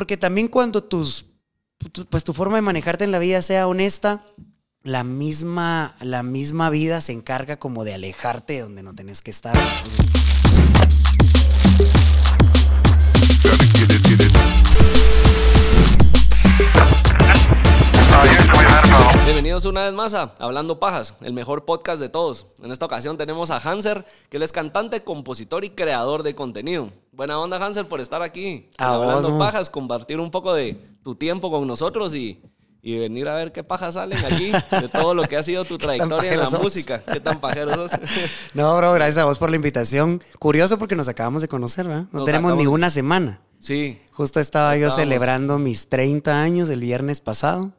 porque también cuando tus, pues tu forma de manejarte en la vida sea honesta, la misma, la misma vida se encarga como de alejarte de donde no tenés que estar. Bienvenidos una vez más a Hablando Pajas, el mejor podcast de todos. En esta ocasión tenemos a Hanser, que él es cantante, compositor y creador de contenido. Buena onda, Hanser, por estar aquí. Hablando Pajas, compartir un poco de tu tiempo con nosotros y, y venir a ver qué pajas salen aquí de todo lo que ha sido tu trayectoria en la música. ¿Qué tan pajeros sos? no, bro, gracias a vos por la invitación. Curioso porque nos acabamos de conocer, ¿verdad? No tenemos ni una semana. Sí. Justo estaba yo celebrando mis 30 años el viernes pasado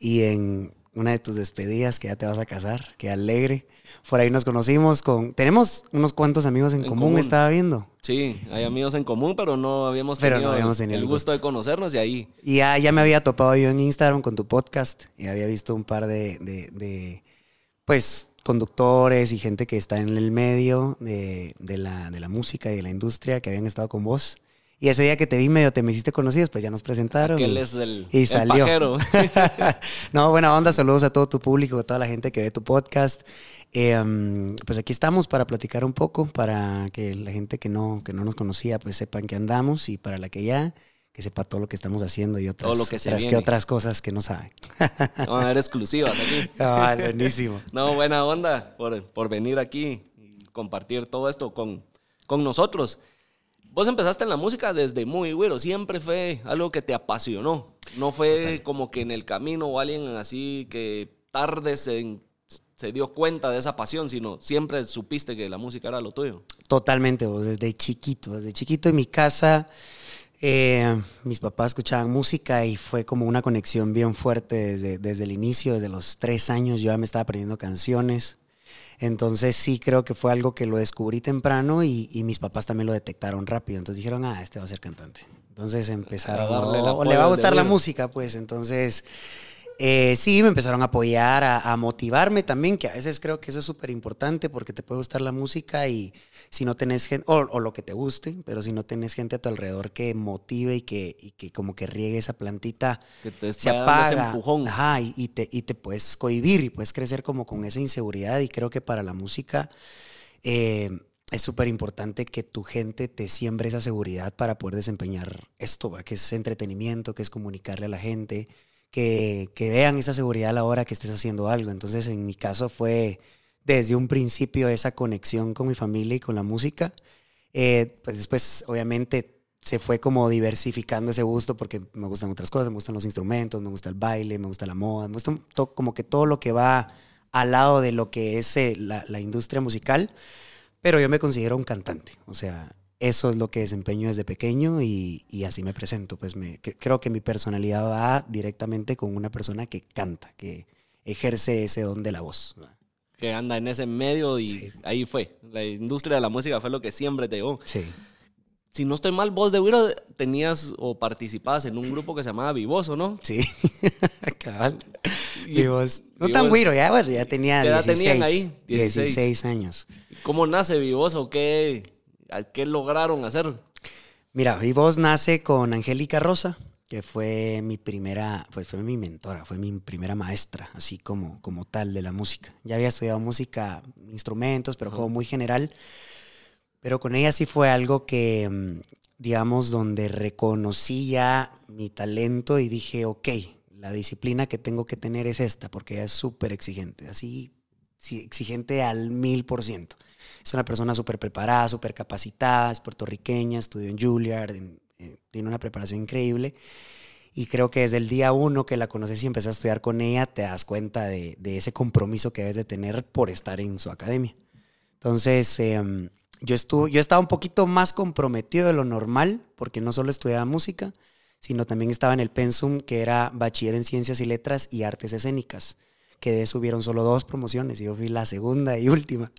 y en una de tus despedidas que ya te vas a casar, qué alegre. Por ahí nos conocimos con... Tenemos unos cuantos amigos en, común, estaba viendo. Sí, hay amigos en común, pero no habíamos tenido, el, gusto, de conocernos y ahí. Y ya, ya me había topado yo en Instagram con tu podcast y había visto un par de, de, de pues, conductores y gente que está en el medio de, de, la, de la música y de la industria que habían estado con vos. Y ese día que te vi medio te me hiciste conocidos, pues ya nos presentaron. Aquel y, es el, y salió. no, buena onda, saludos a todo tu público, a toda la gente que ve tu podcast. Em, pues aquí estamos para platicar un poco, para que la gente que no, que no nos conocía, pues sepan que andamos y para la que ya, que sepa todo lo que estamos haciendo y otras, lo que, se que otras cosas que no saben. Van a ver exclusivas aquí. Ah, buenísimo. no, buena onda por, por venir aquí y compartir todo esto con, con nosotros. Vos empezaste en la música desde muy güero, siempre fue algo que te apasionó. No fue como que en el camino o alguien así que tarde se, se dio cuenta de esa pasión, sino siempre supiste que la música era lo tuyo. Totalmente, vos, desde chiquito, desde chiquito en mi casa. Eh, mis papás escuchaban música y fue como una conexión bien fuerte desde, desde el inicio, desde los tres años yo ya me estaba aprendiendo canciones. Entonces sí creo que fue algo que lo descubrí temprano y, mis papás también lo detectaron rápido. Entonces dijeron, ah, este va a ser cantante. Entonces empezaron a darle o, le va a gustar la música, pues. Entonces eh, sí, me empezaron a apoyar, a, motivarme también, que a veces creo que eso es súper importante porque te puede gustar la música y si no tenés gente, o, lo que te guste, pero si no tenés gente a tu alrededor que motive y que, que como que riegue esa plantita, que te se apaga. Ajá, y, te, y te puedes cohibir y puedes crecer como con esa inseguridad y creo que para la música... Eh, es súper importante que tu gente te siembre esa seguridad para poder desempeñar esto, que es entretenimiento, que es comunicarle a la gente, que, vean esa seguridad a la hora que estés haciendo algo. Entonces, en mi caso fue desde un principio esa conexión con mi familia y con la música. Eh, pues después, obviamente, se fue como diversificando ese gusto porque me gustan otras cosas, me gustan los instrumentos, me gusta el baile, me gusta la moda, me gusta como que todo lo que va al lado de lo que es eh, la, la industria musical. Pero yo me considero un cantante, o sea, eso es lo que desempeño desde pequeño y, así me presento. Pues me, creo que mi personalidad va directamente con una persona que canta, que ejerce ese don de la voz. Que anda en ese medio y ahí fue. La industria de la música fue lo que siempre te llegó. Sí. Si no estoy mal, vos de Wiro tenías o participabas en un grupo que se llamaba Vivoso, ¿no? Sí, cabal. Vivos. No tan Wiro, ya, ya tenía ¿Qué edad tenían ahí? 16 años. ¿Cómo nace Vivoso? ¿Qué, ¿Qué lograron hacer? Mira, mi voz nace con Angélica Rosa, que fue mi primera, pues fue mi mentora, fue mi primera maestra, así como, como tal de la música. Ya había estudiado música, instrumentos, pero como muy general. Pero con ella sí fue algo que, mm, digamos, donde reconocí ya mi talento y dije, ok, la disciplina que tengo que tener es esta, porque ella es súper exigente, así exigente al mil por ciento. Es una persona súper preparada, súper capacitada, es puertorriqueña, estudió en Juilliard, eh, tiene una preparación increíble. Y creo que desde el día uno que la conoces y empecé a estudiar con ella, te das cuenta de, ese compromiso que debes de tener por estar en su academia. Entonces, em, yo, estuve, yo estaba un poquito más comprometido de lo normal, porque no solo estudiaba música, sino también estaba en el pensum que era bachiller en ciencias y letras y artes escénicas que de eso hubieron solo dos promociones y yo fui la segunda y última.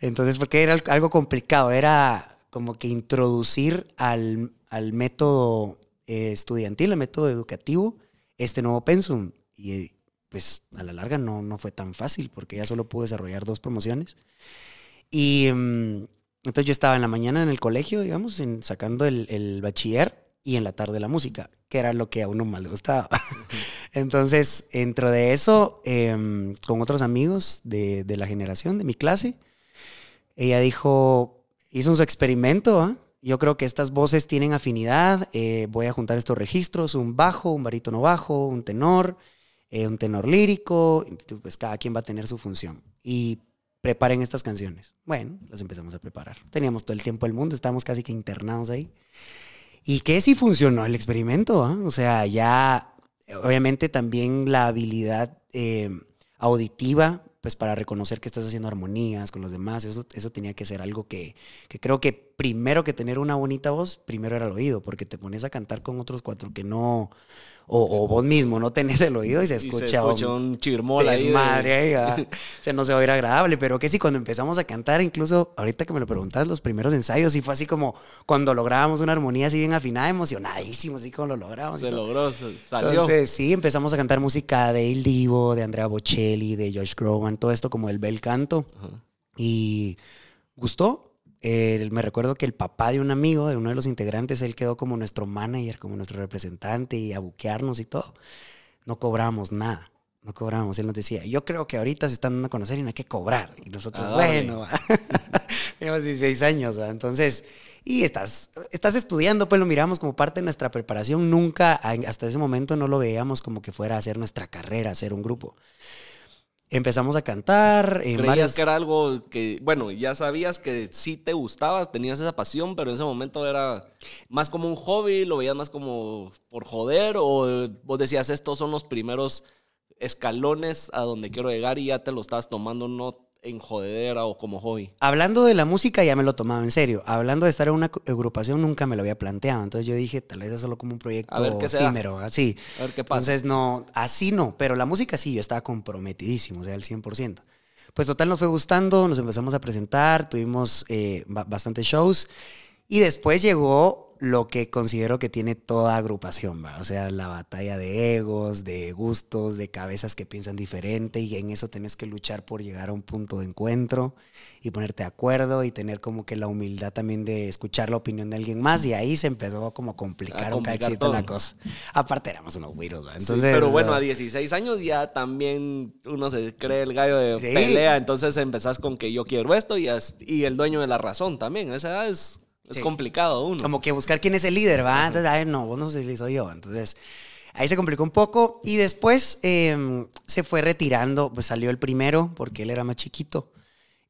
Entonces, porque era algo complicado, era como que introducir al, al método eh, estudiantil, al método educativo, este nuevo pensum. Y pues a la larga no, no fue tan fácil porque ya solo pude desarrollar dos promociones. Y mm, entonces yo estaba en la mañana en el colegio, digamos, sacando el, bachiller y en la tarde la música. que era lo que a uno más le gustaba. Entonces, dentro de eso, em, con otros amigos de, de, la generación, de mi clase, ella dijo, hizo su experimento, ¿ah? Yo creo que estas voces tienen afinidad, eh, voy a juntar estos registros, un bajo, un barítono bajo, un tenor, eh, un tenor lírico, pues cada quien va a tener su función. Y preparen estas canciones. Bueno, las empezamos a preparar. Teníamos todo el tiempo del mundo, estábamos casi que internados ahí. Y que sí funcionó el experimento, ¿ah? o sea, ya obviamente también la habilidad eh, auditiva pues para reconocer que estás haciendo armonías con los demás, eso, eso tenía que ser algo que, que, creo que primero que tener una bonita voz, primero era el oído, porque te pones a cantar con otros cuatro que no, o, vos mismo no tenés el oído y se escucha, se escucha un, chirmol ahí. madre ahí, se no se va a oír agradable, pero que sí, cuando empezamos a cantar, incluso ahorita que me lo preguntas, los primeros ensayos, sí fue así como cuando lográbamos una armonía así bien afinada, emocionadísimo, así como lo logramos. Se logró, salió. Entonces, sí, empezamos a cantar música de Il Divo, de Andrea Bocelli, de Josh Groban, todo esto como el bel canto. Y gustó, me recuerdo que el papá de un amigo, de uno de los integrantes, él quedó como nuestro manager, como nuestro representante y a buquearnos y todo. No cobramos nada, no cobramos. Él nos decía, yo creo que ahorita se están dando a conocer y no hay que cobrar. Y nosotros, ah, bueno, tenemos 16 años, entonces, y estás, estás estudiando, pues lo miramos como parte de nuestra preparación. Nunca, hasta ese momento, no lo veíamos como que fuera a hacer nuestra carrera, hacer un grupo. Empezamos a cantar. En ¿Creías que era algo que, bueno, ya sabías que sí te gustaba, tenías esa pasión, pero en ese momento era más como un hobby, lo veías más como por joder, o vos decías, estos son los primeros escalones a donde quiero llegar y ya te lo estabas tomando no en jodedera o como hobby? Hablando de la música ya me lo tomaba en serio. Hablando de estar en una agrupación nunca me lo había planteado. Entonces yo dije, tal vez es solo como un proyecto efímero, así. A ver qué pasa. Entonces no, así no, pero la música sí, yo estaba comprometidísimo, o sea, al 100%. Pues total nos fue gustando, nos empezamos a presentar, tuvimos eh, bastantes shows y después llegó lo que considero que tiene toda agrupación, ¿va? o sea, la batalla de egos, de gustos, de cabezas que piensan diferente y en eso tenés que luchar por llegar a un punto de encuentro y ponerte de acuerdo y tener como que la humildad también de escuchar la opinión de alguien más y ahí se empezó como a complicar, un cachito la cosa. Aparte éramos unos güiros, entonces... pero bueno, a 16 años ya también uno se cree el gallo de pelea, entonces empezás con que yo quiero esto y, y el dueño de la razón también, esa es es complicado uno. Como que buscar quién es el líder, ¿va? Entonces, ay, no, vos no sé si soy yo. Entonces, ahí se complicó un poco. Y después em, se fue retirando, pues salió el primero, porque él era más chiquito.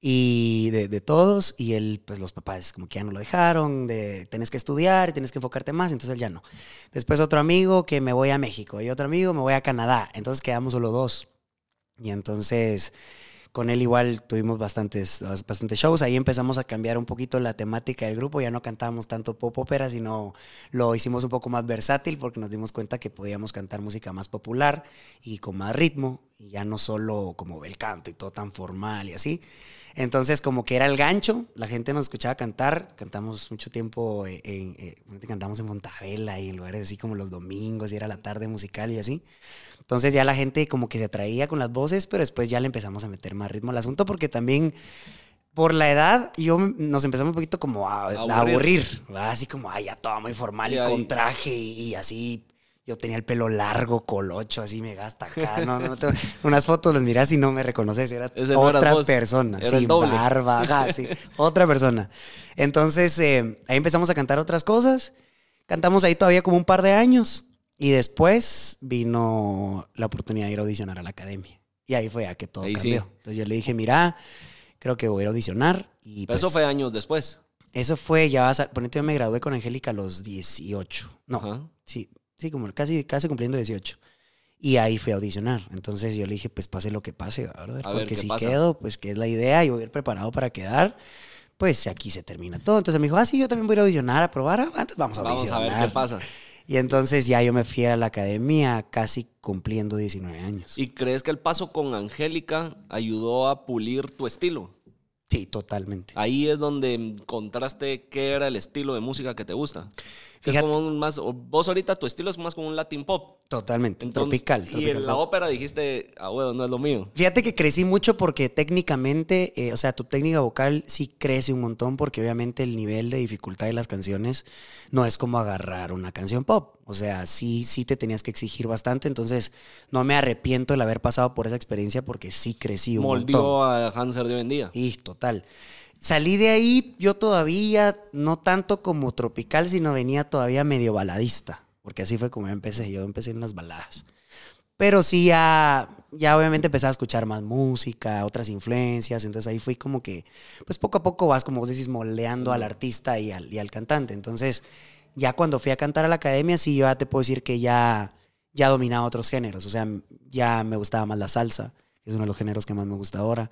Y de, de, todos, y él, pues los papás como que ya no lo dejaron, de tenés que estudiar, tienes que enfocarte más, entonces él ya no. Después otro amigo que me voy a México, y otro amigo me voy a Canadá, entonces quedamos solo dos. Y entonces con él igual tuvimos bastantes, bastantes shows. Ahí empezamos a cambiar un poquito la temática del grupo. Ya no cantábamos tanto pop ópera, sino lo hicimos un poco más versátil porque nos dimos cuenta que podíamos cantar música más popular y con más ritmo. Y ya no solo como el canto y todo tan formal y así. Entonces, como que era el gancho, la gente nos escuchaba cantar. Cantamos mucho tiempo, en, en, cantamos en Montavela y en lugares así como los domingos y era la tarde musical y así. Entonces ya la gente como que se atraía con las voces, pero después ya le empezamos a meter más ritmo al asunto porque también por la edad yo nos empezamos un poquito como a, aburrir, así como, ay, ya todo muy formal y, con traje y, así. Yo tenía el pelo largo, colocho, así me gasta acá. No, no, unas fotos las miras y no me reconoces. Era otra persona. sin barba, sí, otra persona. Entonces, eh, ahí empezamos a cantar otras cosas. Cantamos ahí todavía como un par de años. Y después vino la oportunidad de ir a audicionar a la academia. Y ahí fue a que todo cambió. Entonces yo le dije, mira, creo que voy a ir a audicionar. Y eso pues fue años después. Eso fue, ya ponete, yo me gradué con Angélica a los 18. No, sí, sí, como casi, casi cumpliendo 18. Y ahí fui a audicionar. Entonces yo le dije, pues pase lo que pase. A Porque si quedo, pues que es la idea y voy a ir preparado para quedar, pues aquí se termina todo. Entonces me dijo, ah, sí, yo también voy a audicionar, a probar. Antes vamos a audicionar. Vamos a ver qué pasa. Y entonces ya yo me fui a la academia casi cumpliendo 19 años. ¿Y crees que el paso con Angélica ayudó a pulir tu estilo? Sí, totalmente. Ahí es donde encontraste qué era el estilo de música que te gusta. Que es como un más, vos ahorita tu estilo es más como un Latin pop. Totalmente, tropical. Y en la ópera dijiste, ah, bueno, no es lo mío. Fíjate que crecí mucho porque técnicamente, eh, o sea, tu técnica vocal sí crece un montón porque obviamente el nivel de dificultad de las canciones no es como agarrar una canción pop. O sea, sí, sí te tenías que exigir bastante. Entonces, no me arrepiento el haber pasado por esa experiencia porque sí crecí un Moldió montón. a Hanser de hoy en día. Y total. Salí de ahí, yo todavía, no tanto como tropical, sino venía todavía medio baladista, porque así fue como yo empecé, yo empecé en las baladas. Pero sí, ya, ya obviamente empecé a escuchar más música, otras influencias, entonces ahí fui como que, pues poco a poco vas, como vos decís, moldeando al artista y al, y al cantante. Entonces, ya cuando fui a cantar a la academia, sí, yo ya te puedo decir que ya, ya dominaba otros géneros, o sea, ya me gustaba más la salsa, es uno de los géneros que más me gusta ahora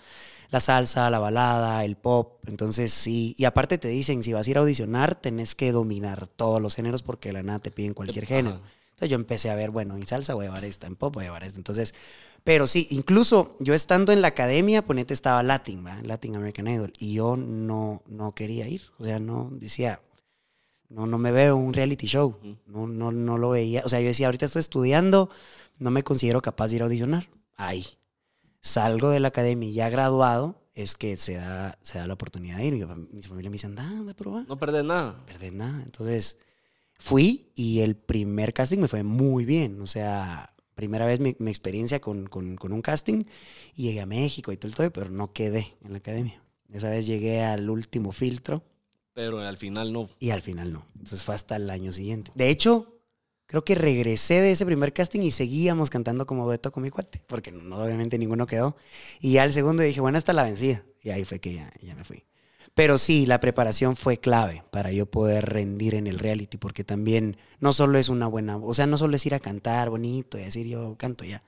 la salsa, la balada, el pop. Entonces, sí. Y aparte te dicen, si vas a ir a audicionar, tenés que dominar todos los géneros porque de la nada te piden cualquier género. Entonces yo empecé a ver, bueno, en salsa voy a llevar esta, en pop voy a llevar esta. Entonces, pero sí, incluso yo estando en la academia, ponete, estaba Latin, ¿va? Latin American Idol, y yo no, no quería ir. O sea, no, decía, no, no me veo un reality show. No, no, no lo veía. O sea, yo decía, ahorita estoy estudiando, no me considero capaz de ir a audicionar. Ahí salgo de la academia ya graduado, es que se da, se da la oportunidad de ir. Mi familia me dice, anda, anda, probar. No perdés nada. No perdés nada. Entonces fui y el primer casting me fue muy bien. O sea, primera vez mi, mi experiencia con, con, con, un casting y llegué a México y todo el todo, pero no quedé en la academia. Esa vez llegué al último filtro. Pero al final no. Y al final no. Entonces fue hasta el año siguiente. De hecho, creo que regresé de ese primer casting y seguíamos cantando como dueto con mi cuate, porque no, obviamente ninguno quedó. Y ya el segundo dije, bueno, hasta la vencida. Y ahí fue que ya, me fui. Pero sí, la preparación fue clave para yo poder rendir en el reality, porque también no solo es una buena, o sea, no solo es ir a cantar bonito y decir yo canto ya,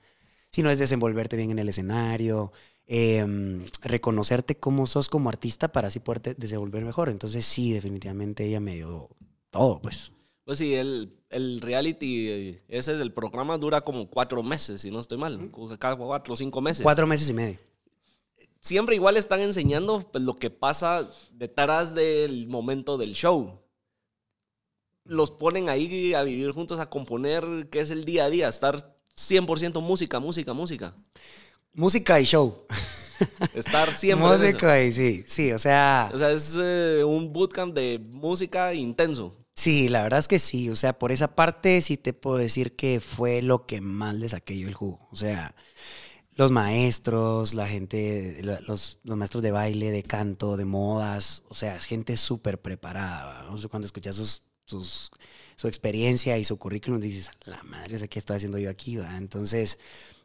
sino es desenvolverte bien en el escenario, eh, reconocerte como sos como artista para así poder desenvolver mejor. Entonces sí, definitivamente ella me dio todo, pues. Pues sí, el, el reality, ese es el programa, dura como cuatro meses, si no estoy mal. Cada cuatro o cinco meses. Cuatro meses y medio. Siempre igual están enseñando pues, lo que pasa detrás del momento del show. Los ponen ahí a vivir juntos, a componer, que es el día a día, estar 100% música, música, música. Música y show. Estar siempre. música y sí, sí, o sea. O sea, es eh, un bootcamp de música intenso. Sí, la verdad es que sí. O sea, por esa parte sí te puedo decir que fue lo que más le saqué yo el jugo. O sea, los maestros, la gente, los, los maestros de baile, de canto, de modas. O sea, gente súper preparada. O sea, cuando escuchas sus, sus, su experiencia y su currículum, dices, la madre, ¿qué estoy haciendo yo aquí? ¿va? Entonces,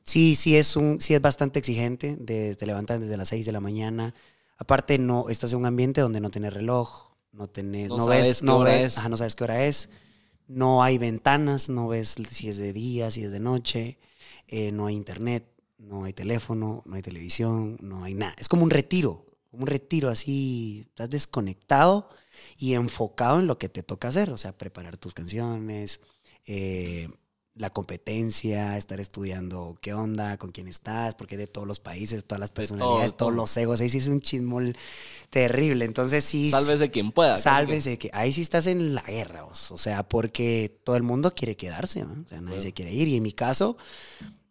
sí, sí es, un, sí es bastante exigente. De, te levantan desde las 6 de la mañana. Aparte, no estás en un ambiente donde no tienes reloj, no tenés, no, No ves, sabes qué no hora ves, es. ajá, no sabes qué hora es, no hay ventanas, no ves si es de día, si es de noche, eh, no hay internet, no hay teléfono, no hay televisión, no hay nada. Es como un retiro, un retiro así, estás desconectado y enfocado en lo que te toca hacer, o sea, preparar tus canciones, eh, la competencia, estar estudiando qué onda, con quién estás, porque de todos los países, todas las personalidades, todo. todos los egos, ahí sí es un chismol terrible. Entonces sí. Sálvese quien pueda. casi que- Sálvese, que ahí sí estás en la guerra, vos. o sea, porque todo el mundo quiere quedarse, ¿no? o sea, nadie se quiere ir. Y en mi caso,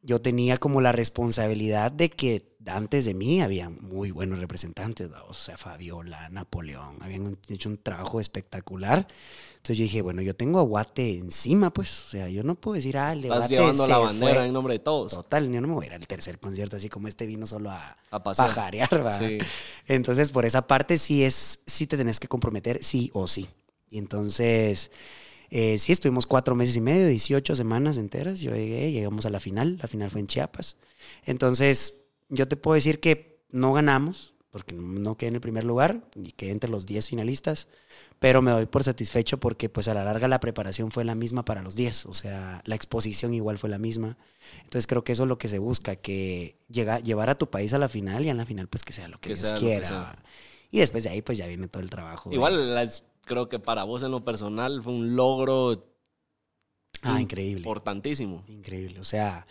yo tenía como la responsabilidad de que antes de mí había muy buenos representantes, ¿va? o sea, Fabiola, Napoleón, habían hecho un trabajo espectacular. Entonces yo dije, bueno, yo tengo a Guate encima, pues, o sea, yo no puedo decir, ah, el de Estás Guate llevando se la bandera fue. en nombre de todos. Total, yo no me voy a ir al tercer concierto así como este vino solo a, A pajarear, ¿va? Sí. Entonces, por esa parte sí es, sí te tenés que comprometer, sí o sí. Y entonces, eh, sí, estuvimos cuatro meses y medio, 18 semanas enteras. Yo llegué, llegamos a la final, la final fue en Chiapas. Entonces, yo te puedo decir que no ganamos, porque no quedé en el primer lugar, y quedé entre los 10 finalistas, pero me doy por satisfecho porque pues a la larga la preparación fue la misma para los 10, o sea, la exposición igual fue la misma. Entonces creo que eso es lo que se busca, que llega, llevar a tu país a la final y en la final pues que sea lo que, Que Dios quiera. Y después de ahí pues ya viene todo el trabajo. de- Igual las- creo que para vos en lo personal fue un logro Ah, increíble. importantísimo. Increíble, o sea,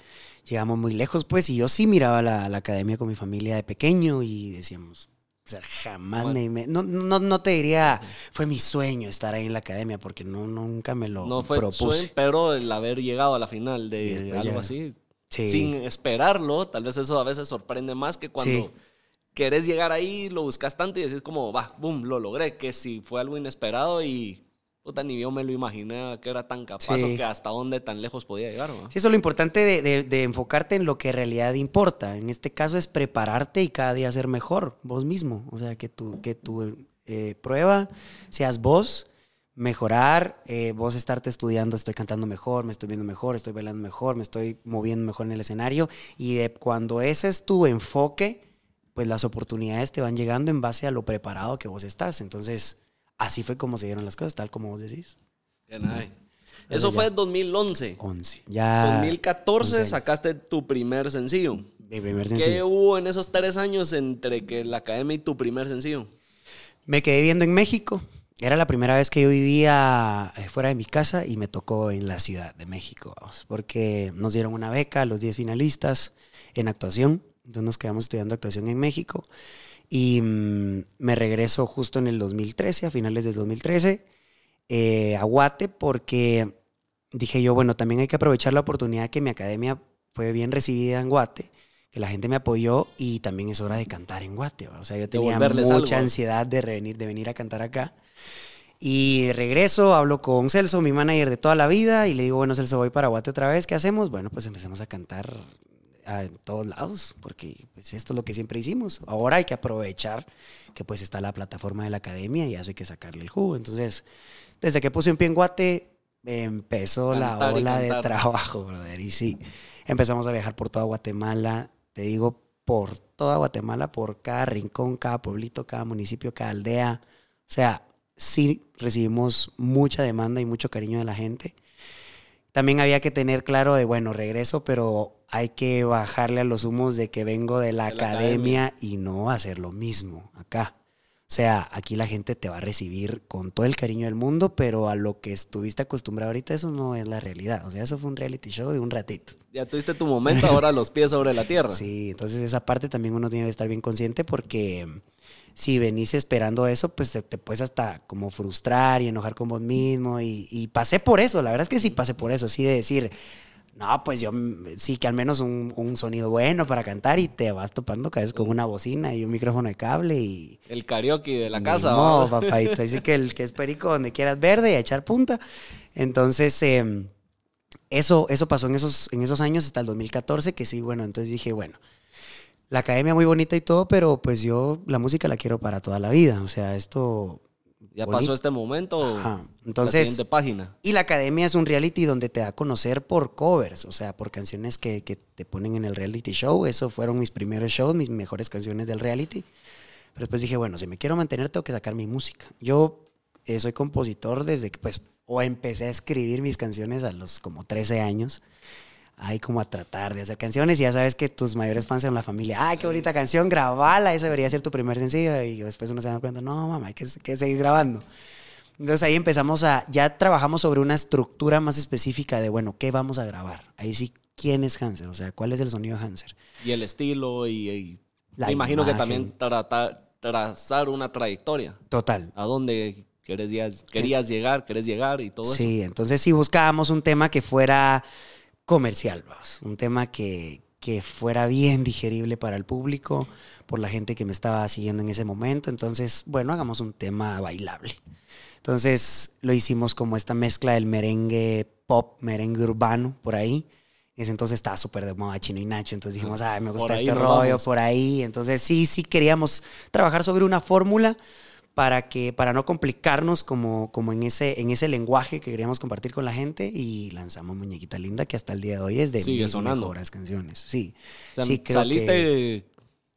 llegamos muy lejos, pues, y yo sí miraba la, la academia con mi familia de pequeño y decíamos, O sea, jamás me, me- no, no, no te diría, fue mi sueño estar ahí en la academia, porque no, nunca me lo No fue propuse. sueño, pero el haber llegado a la final de algo ya- así, Sí. sin esperarlo, tal vez eso a veces sorprende más que cuando Sí. Querés llegar ahí, lo buscas tanto y decís como, va, boom, lo logré, que si fue algo inesperado y puta, ni yo me lo imaginé que era tan capaz Sí. o que hasta dónde tan lejos podía llegar. ¿no? Sí, eso es lo importante de, de- de enfocarte en lo que en realidad importa. En este caso es prepararte y cada día ser mejor vos mismo. O sea, que tu, que tu eh, prueba seas vos, mejorar, eh, vos estarte estudiando, estoy cantando mejor, me estoy viendo mejor, estoy bailando mejor, me estoy moviendo mejor en el escenario. Y de cuando ese es tu enfoque, pues las oportunidades te van llegando en base a lo preparado que vos estás. Entonces, así fue como se dieron las cosas, tal como vos decís. Que nada. Eso Eso fue en 2011. 11. Ya. 2014 11 años. sacaste tu primer sencillo. Mi primer ¿Qué sencillo. hubo en esos tres años entre que la academia y tu primer sencillo? Me quedé viviendo en México. Era la primera vez que yo vivía eh, fuera de mi casa y me tocó en la Ciudad de México, vamos, porque nos dieron una beca a los 10 finalistas en actuación. Entonces nos quedamos estudiando actuación en México y mm, me regreso justo en el 2013, a finales del 2013, eh, a Guate porque dije yo, bueno, también hay que aprovechar la oportunidad que mi academia fue bien recibida en Guate, que la gente me apoyó y también es hora de cantar en Guate. ¿va? O sea, yo tenía mucha algo. ansiedad de revenir, de venir a cantar acá. Y regreso, hablo con Celso, mi manager de toda la vida, y le digo, bueno, Celso, voy para Guate otra vez, ¿qué hacemos? Bueno, pues empecemos a cantar en todos lados, porque pues, esto es lo que siempre hicimos. Ahora hay que aprovechar que pues está la plataforma de la academia y eso hay que sacarle el jugo. Entonces, desde que puse un pie en Guate, empezó la Cantar y ola de trabajo, brother. Y sí, empezamos a viajar por toda Guatemala, te digo, por toda Guatemala, por cada rincón, cada pueblito, cada municipio, cada aldea. O sea, sí recibimos mucha demanda y mucho cariño de la gente. También había que tener claro de, bueno, regreso, pero hay que bajarle a los humos de que vengo de la, De la academia, y no hacer lo mismo acá. O sea, aquí la gente te va a recibir con todo el cariño del mundo, pero a lo que estuviste acostumbrado ahorita, eso no es la realidad. O sea, eso fue un reality show de un ratito. Ya tuviste tu momento, ahora los pies sobre la tierra. Sí, entonces esa parte también uno tiene que estar bien consciente porque si venís esperando eso, pues te, te puedes hasta como frustrar y enojar con vos mismo. Y, y pasé por eso, la verdad es que sí pasé por eso, sí de decir, no, pues yo sí que al menos un, un sonido bueno para cantar y te vas topando cada vez con una bocina y un micrófono de cable y... El karaoke de la casa. ¿va? papadito. Dice que el que es perico donde quieras verde y a echar punta. Entonces, eh, eso, eso pasó en esos, en esos años hasta el 2014, que sí, bueno, entonces dije, bueno, la academia muy bonita y todo, pero pues yo la música la quiero para toda la vida. O sea, esto... Ya bonito. pasó este momento. Ajá. la Entonces, siguiente página. y la academia es un reality donde te da a conocer por covers, o sea, por canciones que, que te ponen en el reality show. Eso fueron mis primeros shows, mis mejores canciones del reality. Pero después dije, bueno, si me quiero mantener, tengo que sacar mi música. Yo eh, soy compositor desde que, pues, o empecé a escribir mis canciones a los como 13 años. Ahí como a tratar de hacer canciones y ya sabes que tus mayores fans son la familia. ¡Ay, qué bonita canción! Grabala, ese debería ser tu primer sencillo. Y después uno se da cuenta, no, mamá, hay que, que seguir grabando. Entonces ahí empezamos a, ya trabajamos sobre una estructura más específica de, bueno, ¿qué vamos a grabar? Ahí sí, ¿quién es Hanser? O sea, ¿cuál es el sonido de Hanser? Y el estilo y, y La me imagino que imagen. también trata- trazar una trayectoria. Total. A dónde llegar- querías llegar, querés llegar y todo eso. Sí, entonces sí buscábamos un tema que fuera comercial, vamos, un tema que, que fuera bien digerible para el público, por la gente que me estaba siguiendo en ese momento. Entonces, bueno, hagamos un tema bailable. Entonces lo hicimos como esta mezcla del merengue pop, merengue urbano, por ahí. En ese entonces estaba súper de moda Chino y Nacho, entonces dijimos, ay, me Por gusta este rollo vamos. por ahí. Entonces sí, sí queríamos trabajar sobre una fórmula para que para no complicarnos como, como en, ese, en ese lenguaje que queríamos compartir con la gente y lanzamos Muñequita Linda que hasta el día de hoy es de Sigue mis sonando. mejores canciones. Sí, O sea, sí creo que es- saliste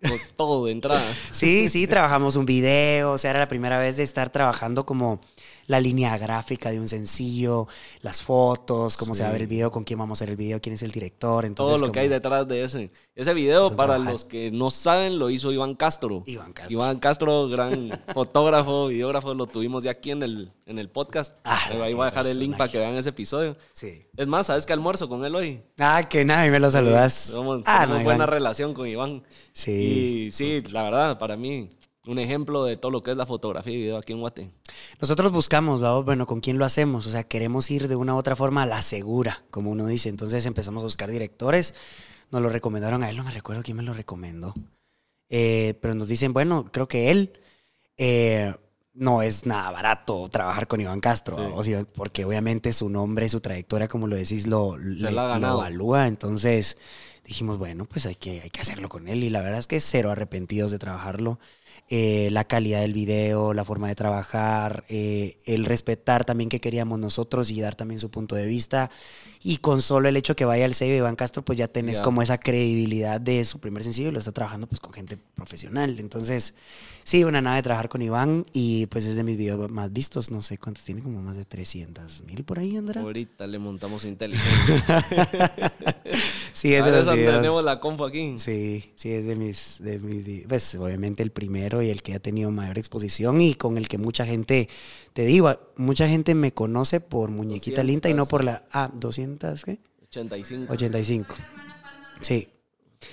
con todo de entrada. Sí, sí, trabajamos un video, o sea, era la primera vez de estar trabajando como la línea gráfica de un sencillo, las fotos, cómo se va a ver el video, con quién vamos a hacer el video, quién es el director, entonces todo lo que hay detrás de ese. Ese video, para trabajar. los que no saben, lo hizo Iván Castro. Iván Castro. Iván Castro, gran fotógrafo, videógrafo, lo tuvimos ya aquí en el, en el podcast. Ah, Ahí voy a dejar el link para que vean ese episodio. Sí. Es más, ¿sabes qué almuerzo con él hoy? Ah, que nada, y me lo saludas. Ah, tenemos no, buena Iván. relación con Iván. Sí. Y sí, la verdad, para mí, un ejemplo de todo lo que es la fotografía y video aquí en Guate. Nosotros buscamos, ¿va? bueno, ¿con quién lo hacemos? O sea, queremos ir de una u otra forma a la segura, como uno dice. Entonces empezamos a buscar directores. Nos lo recomendaron a él, no me recuerdo quién me lo recomendó. Eh, pero nos dicen, bueno, creo que él. Eh, no es nada barato trabajar con Iván Castro, porque obviamente su nombre, su trayectoria, como lo decís, lo, lo evalúa. Entonces dijimos, bueno, pues hay que, hay que hacerlo con él. Y la verdad es que cero arrepentidos de trabajarlo. Eh, la calidad del video, la forma de trabajar, eh, el respetar también que queríamos nosotros y dar también su punto de vista. Y con solo el hecho que vaya al sello de Iván Castro, pues ya tenés como esa credibilidad de su primer sencillo y lo está trabajando pues con gente profesional. Entonces, sí, una nave de trabajar con Iván y pues es de mis videos más vistos, no sé cuántos tiene, como más de 300 mil por ahí, Andrés. Ahorita le montamos inteligencia. sí, es de los videos. tenemos la compu aquí. Sí, sí, es de mis, de mis, pues obviamente el primero y el que ha tenido mayor exposición y con el que mucha gente, te digo, mucha gente me conoce por Muñequita Linda y no por la, ah, 200, ¿qué? 85. 85. Sí.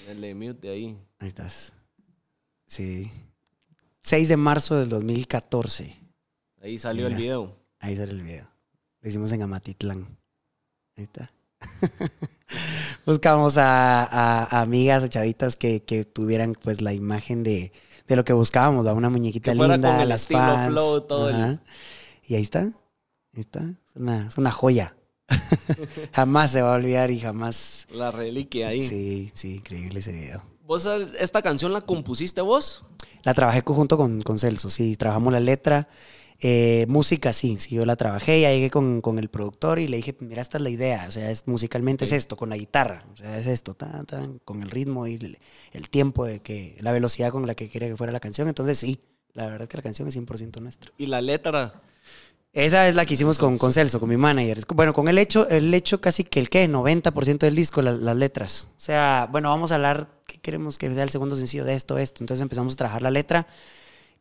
El mute ahí. Ahí estás. Sí. 6 de marzo del 2014. Ahí salió el video. Ahí salió el video. Lo hicimos en Amatitlán. Ahí está. Buscamos a, amigas, a chavitas que, tuvieran pues la imagen de, lo que buscábamos, una muñequita linda, las fans. Y ahí está. Ahí está. Es una, es una joya. jamás se va a olvidar y jamás. La reliquia ahí. Sí, sí, increíble ese video. ¿Vos esta canción la compusiste vos? La trabajé junto con, con Celso, sí. Trabajamos la letra. Eh, música, sí, sí, yo la trabajé, ya llegué con, con, el productor y le dije, mira, esta es la idea, o sea, es, musicalmente es esto, con la guitarra, o sea, es esto, con el ritmo y el, tiempo de que, la velocidad con la que quería que fuera la canción, entonces sí, la verdad es que la canción es 100% nuestra. ¿Y la letra? Esa es la que hicimos con, con Celso, con mi manager. Bueno, con el hecho, el hecho casi que el qué, 90% del disco, las letras. O sea, bueno, vamos a hablar, ¿qué queremos que sea el segundo sencillo de esto, esto? Entonces empezamos a trabajar la letra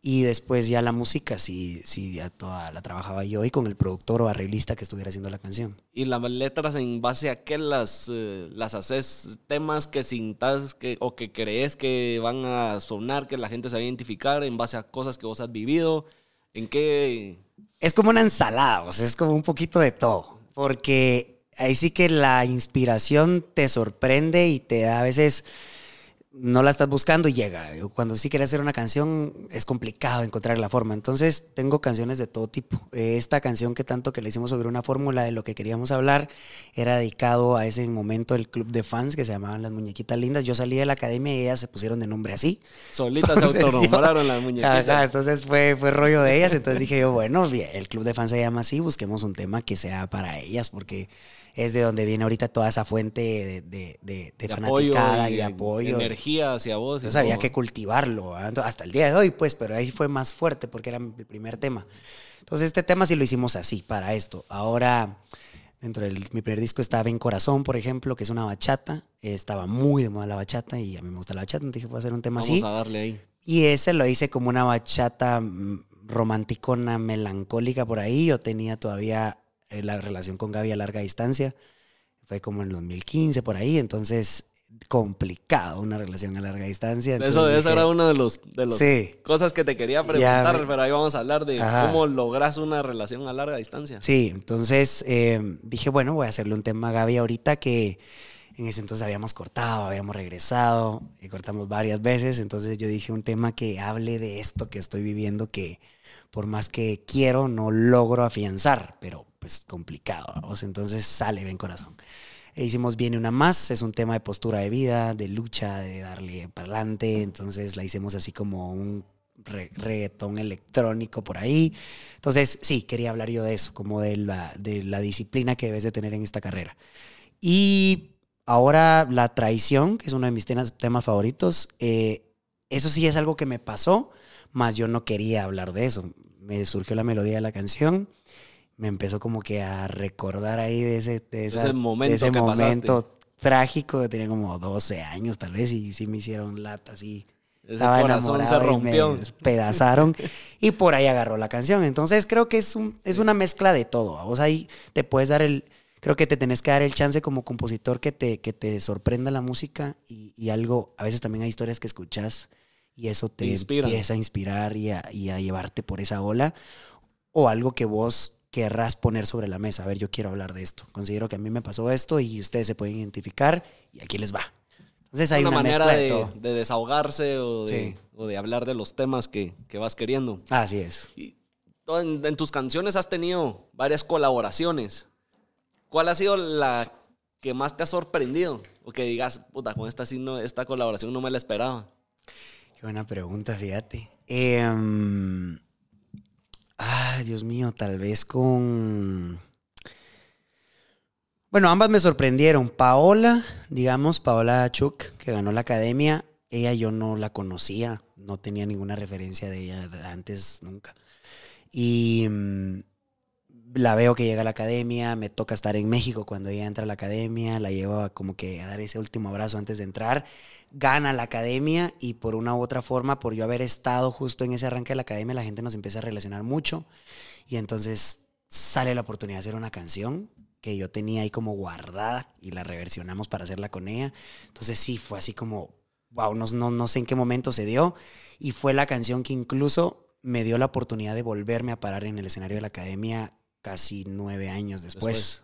y después ya la música, sí, sí, ya toda la trabajaba yo y con el productor o arreglista que estuviera haciendo la canción. ¿Y las letras en base a qué las, eh, las haces? ¿Temas que sintas que, o que crees que van a sonar, que la gente se va a identificar en base a cosas que vos has vivido? ¿En qué...? Es como una ensalada, o sea, es como un poquito de todo. Porque ahí sí que la inspiración te sorprende y te da a veces no la estás buscando y llega. Cuando sí quieres hacer una canción es complicado encontrar la forma. Entonces tengo canciones de todo tipo. Esta canción que tanto que le hicimos sobre una fórmula de lo que queríamos hablar era dedicado a ese momento el club de fans que se llamaban las muñequitas lindas. Yo salí de la academia y ellas se pusieron de nombre así. Solitas se autonombraron las muñequitas. entonces fue, fue rollo de ellas. Entonces dije yo, bueno, el club de fans se llama así, busquemos un tema que sea para ellas porque es de donde viene ahorita toda esa fuente de, de, de, fanaticada y, de apoyo. energía hacia vos. Entonces había que cultivarlo, hasta el día de hoy, pues, pero ahí fue más fuerte porque era el primer tema. Entonces este tema sí lo hicimos así, para esto. Ahora, dentro de mi primer disco estaba En Corazón, por ejemplo, que es una bachata. Estaba muy de moda la bachata y a mí me gusta la bachata, entonces dije, voy a hacer un tema así. Vamos a darle ahí. Y ese lo hice como una bachata mm, romanticona, melancólica por ahí. Yo tenía todavía la relación con Gaby a larga distancia. Fue como en 2015 por ahí, entonces complicado una relación a larga distancia. eso, era una de los de cosas que te quería preguntar, pero ahí vamos a hablar de cómo logras una relación a larga distancia. Sí, entonces eh, dije, bueno, voy a hacerle un tema a Gaby ahorita que en ese entonces habíamos cortado, habíamos regresado y cortamos varias veces, entonces yo dije un tema que hable de esto que estoy viviendo que por más que quiero no logro afianzar, pero pues complicado, vamos, entonces sale bien corazón. E hicimos Viene una más, es un tema de postura de vida, de lucha, de darle para adelante, entonces la hicimos así como un reggaetón electrónico por ahí. Entonces, sí, quería hablar yo de eso, como de la, de la disciplina que debes de tener en esta carrera. Y ahora la traición, que es uno de mis temas, temas favoritos, eh, eso sí es algo que me pasó, más yo no quería hablar de eso. Me surgió la melodía de la canción me empezó como que a recordar ahí de ese, de ese momento, ese momento trágico, que tenía como 12 años tal vez, y sí me hicieron lata, y Estaba corazón se rompió. me despedazaron y por ahí agarró la canción. Entonces creo que es, un, es una mezcla de todo. Vos ahí te puedes dar el, creo que te tenés que dar el chance como compositor que te, que te sorprenda la música y, y algo, a veces también hay historias que escuchas y eso te, Te empieza a inspirar y a, y a llevarte por esa ola o algo que vos querrás poner sobre la mesa. A ver, yo quiero hablar de esto. Considero que a mí me pasó esto y ustedes se pueden identificar y aquí les va. Entonces hay una, una, manera mezcla de, de, todo. de desahogarse o de, Sí. o de hablar de los temas que, que vas queriendo. Así es. Y en, en tus canciones has tenido varias colaboraciones. ¿Cuál ha sido la que más te ha sorprendido? O que digas, puta, con esta, sí no, esta colaboración no me la esperaba. Qué buena pregunta, fíjate. Em, ay, Dios mío, tal vez con... Bueno, ambas me sorprendieron. Paola, digamos, Paola Chuk, que ganó la academia, ella yo no la conocía, no tenía ninguna referencia de ella antes nunca. Y mm, la veo que llega a la academia, me toca estar en México cuando ella entra a la academia, la llevo como que a dar ese último abrazo antes de entrar, gana la academia y por una u otra forma, por yo haber estado justo en ese arranque de la academia, la gente nos empieza a relacionar mucho y entonces sale la oportunidad de hacer una canción que yo tenía ahí como guardada y la reversionamos para hacerla con ella. Entonces sí, fue así como, wow, no, no, no sé en qué momento se dio y fue la canción que incluso me dio la oportunidad de volverme a parar en el escenario de la academia casi nueve años después.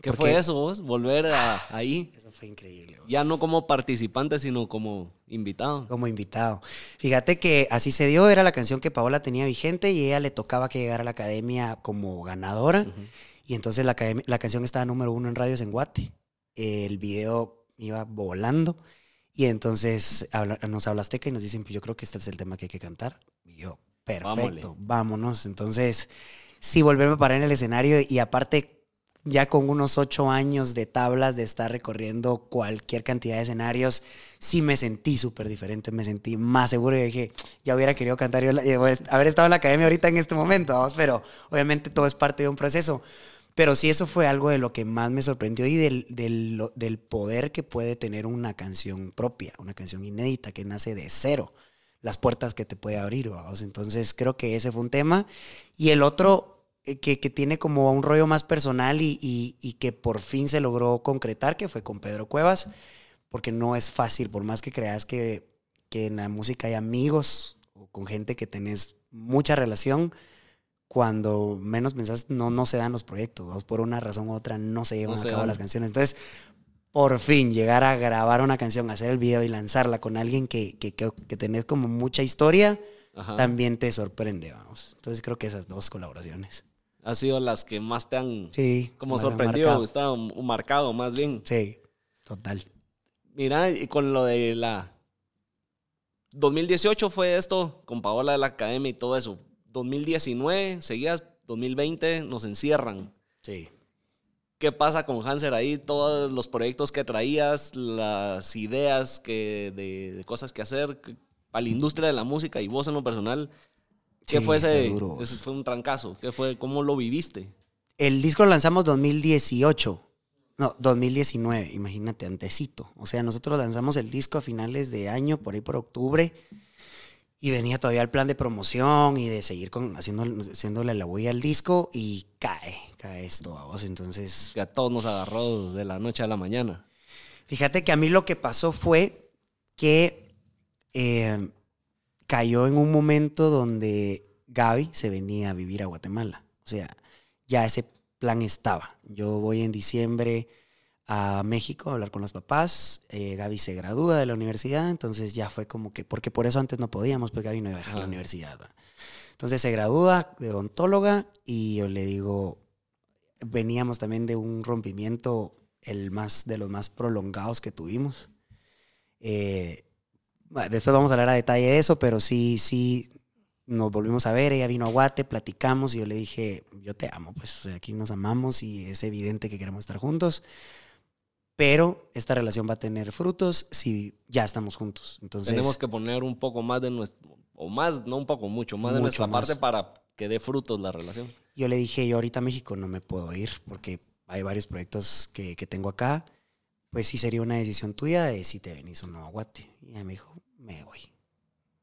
¿Qué Porque- fue eso vos? Volver a- ahí. Eso fue increíble. Ya no como participante, sino como invitado. como invitado. Fíjate que así se dio, era la canción que Paola tenía vigente y ella le tocaba que llegara a la academia como ganadora. Y entonces la, la canción estaba número uno en radios en Guate. El video iba volando. Y entonces habla- nos habla Azteca y nos dicen, pues yo creo que este es el tema que hay que cantar. Y yo, perfecto, vámonos. Entonces, sí, volverme a parar en el escenario y aparte ya con unos ocho años de tablas, de estar recorriendo cualquier cantidad de escenarios, sí me sentí súper diferente, me sentí más seguro y dije, ya hubiera querido cantar yo, eh, pues, haber estado en la academia ahorita en este momento, vamos, pero obviamente todo es parte de un proceso. Pero sí, eso fue algo de lo que más me sorprendió y del, del poder que puede tener una canción propia, una canción inédita que nace de cero, las puertas que te puede abrir, vamos. Entonces creo que ese fue un tema. Y el otro eh, que, que tiene como un rollo más personal y, y- y que por fin se logró concretar, que fue con Pedro Cuevas, porque no es fácil, por más que creas que, que en la música hay amigos o con gente que tenés mucha relación, cuando menos pensás no, no se dan los proyectos, ¿vos? por una razón u otra no se llevan No a cabo dan. las canciones. Entonces, por fin llegar a grabar una canción, hacer el video y lanzarla con alguien que, que, que, que tenés como mucha historia, Ajá. también te sorprende, vamos. Entonces creo que esas dos colaboraciones. Ha sido las que más te han Sí. como sorprendido, marcado. está marcado más bien. Sí, total. Mira, y con lo de la 2018 fue esto, con Paola de la Academia y todo eso. 2019, seguías, 2020 nos encierran. Sí. ¿Qué pasa con Hanser ahí? Todos los proyectos que traías, las ideas que, de, de cosas que hacer para la industria de la música y vos en lo personal. ¿Qué Sí, fue ese? ese fue un trancazo. ¿Qué fue? ¿Cómo lo viviste? El disco lo lanzamos 2018. No, 2019, imagínate, antecito. O sea, nosotros lanzamos el disco a finales de año, por ahí por octubre. Y venía todavía el plan de promoción y de seguir con, haciendo, haciéndole la bulla al disco y cae, cae esto a vos. Entonces, a todos nos agarró de la noche a la mañana. Fíjate que a mí lo que pasó fue que eh, cayó en un momento donde Gaby se venía a vivir a Guatemala. O sea, ya ese plan estaba. Yo voy en diciembre a México a hablar con los papás. eh, Gaby se gradúa de la universidad, entonces ya fue como que, porque por eso antes no podíamos, porque Gaby no iba a dejar la Ajá. universidad. Entonces se gradúa de odontóloga y yo le digo, veníamos también de un rompimiento, el más de los más prolongados que tuvimos. Eh, después vamos a hablar a detalle de eso, pero sí, sí, nos volvimos a ver, ella vino a Guate, platicamos y yo le dije, yo te amo, pues aquí nos amamos y es evidente que queremos estar juntos, pero esta relación va a tener frutos si ya estamos juntos. Entonces, Tenemos que poner un poco más de nuestro, o más, no un poco, mucho más de Mucho nuestra más. parte para que dé frutos la relación. yo le dije, yo ahorita a México no me puedo ir porque hay varios proyectos que, que tengo acá. Pues sí sería una decisión tuya de si te venís o no a Guate. Y ella me dijo, me voy.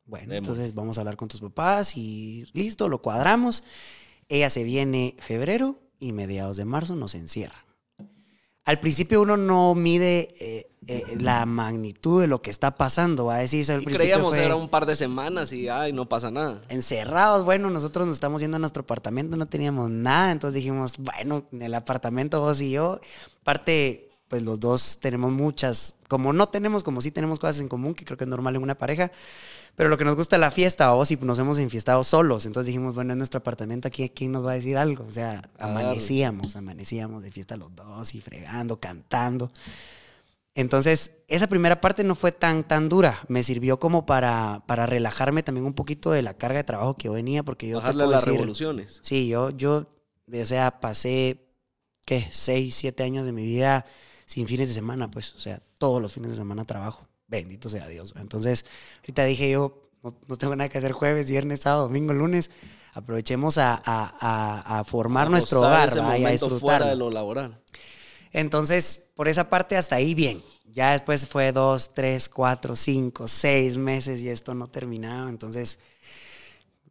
Bueno, entonces vamos a hablar con tus papás y listo, lo cuadramos. Ella se viene febrero y mediados de marzo nos encierra. Al principio uno no mide, eh, eh, la magnitud de lo que está pasando. Va a decir, al Y principio creíamos fue era un par de semanas y ay, no pasa nada. encerrados. Bueno, nosotros nos estamos yendo a nuestro apartamento, no teníamos nada. Entonces dijimos, bueno, en el apartamento vos y yo. Aparte, pues los dos tenemos muchas, como no tenemos, como sí tenemos cosas en común, que creo que es normal en una pareja. Pero lo que nos gusta es la fiesta, vos y nos hemos enfiestado solos. Entonces dijimos, bueno, en nuestro apartamento aquí, ¿quién nos va a decir algo? O sea, amanecíamos, amanecíamos de fiesta los dos y fregando, cantando. Entonces, esa primera parte no fue tan, tan dura. Me sirvió como para, para relajarme también un poquito de la carga de trabajo que yo venía, porque yo Bajarle a las decir- revoluciones. Sí, yo, yo, o sea, pasé, ¿qué? Seis, siete años de mi vida sin fines de semana, pues, o sea, todos los fines de semana trabajo. Bendito sea Dios. Entonces, ahorita dije yo, no, no tengo nada que hacer jueves, viernes, sábado, domingo, lunes. Aprovechemos a, a- a- a formar nuestro hogar, ese ¿va? y a disfrutarlo. de lo laboral. Entonces, por esa parte hasta ahí bien. Ya después fue dos, tres, cuatro, cinco, seis meses y esto no terminaba. Entonces,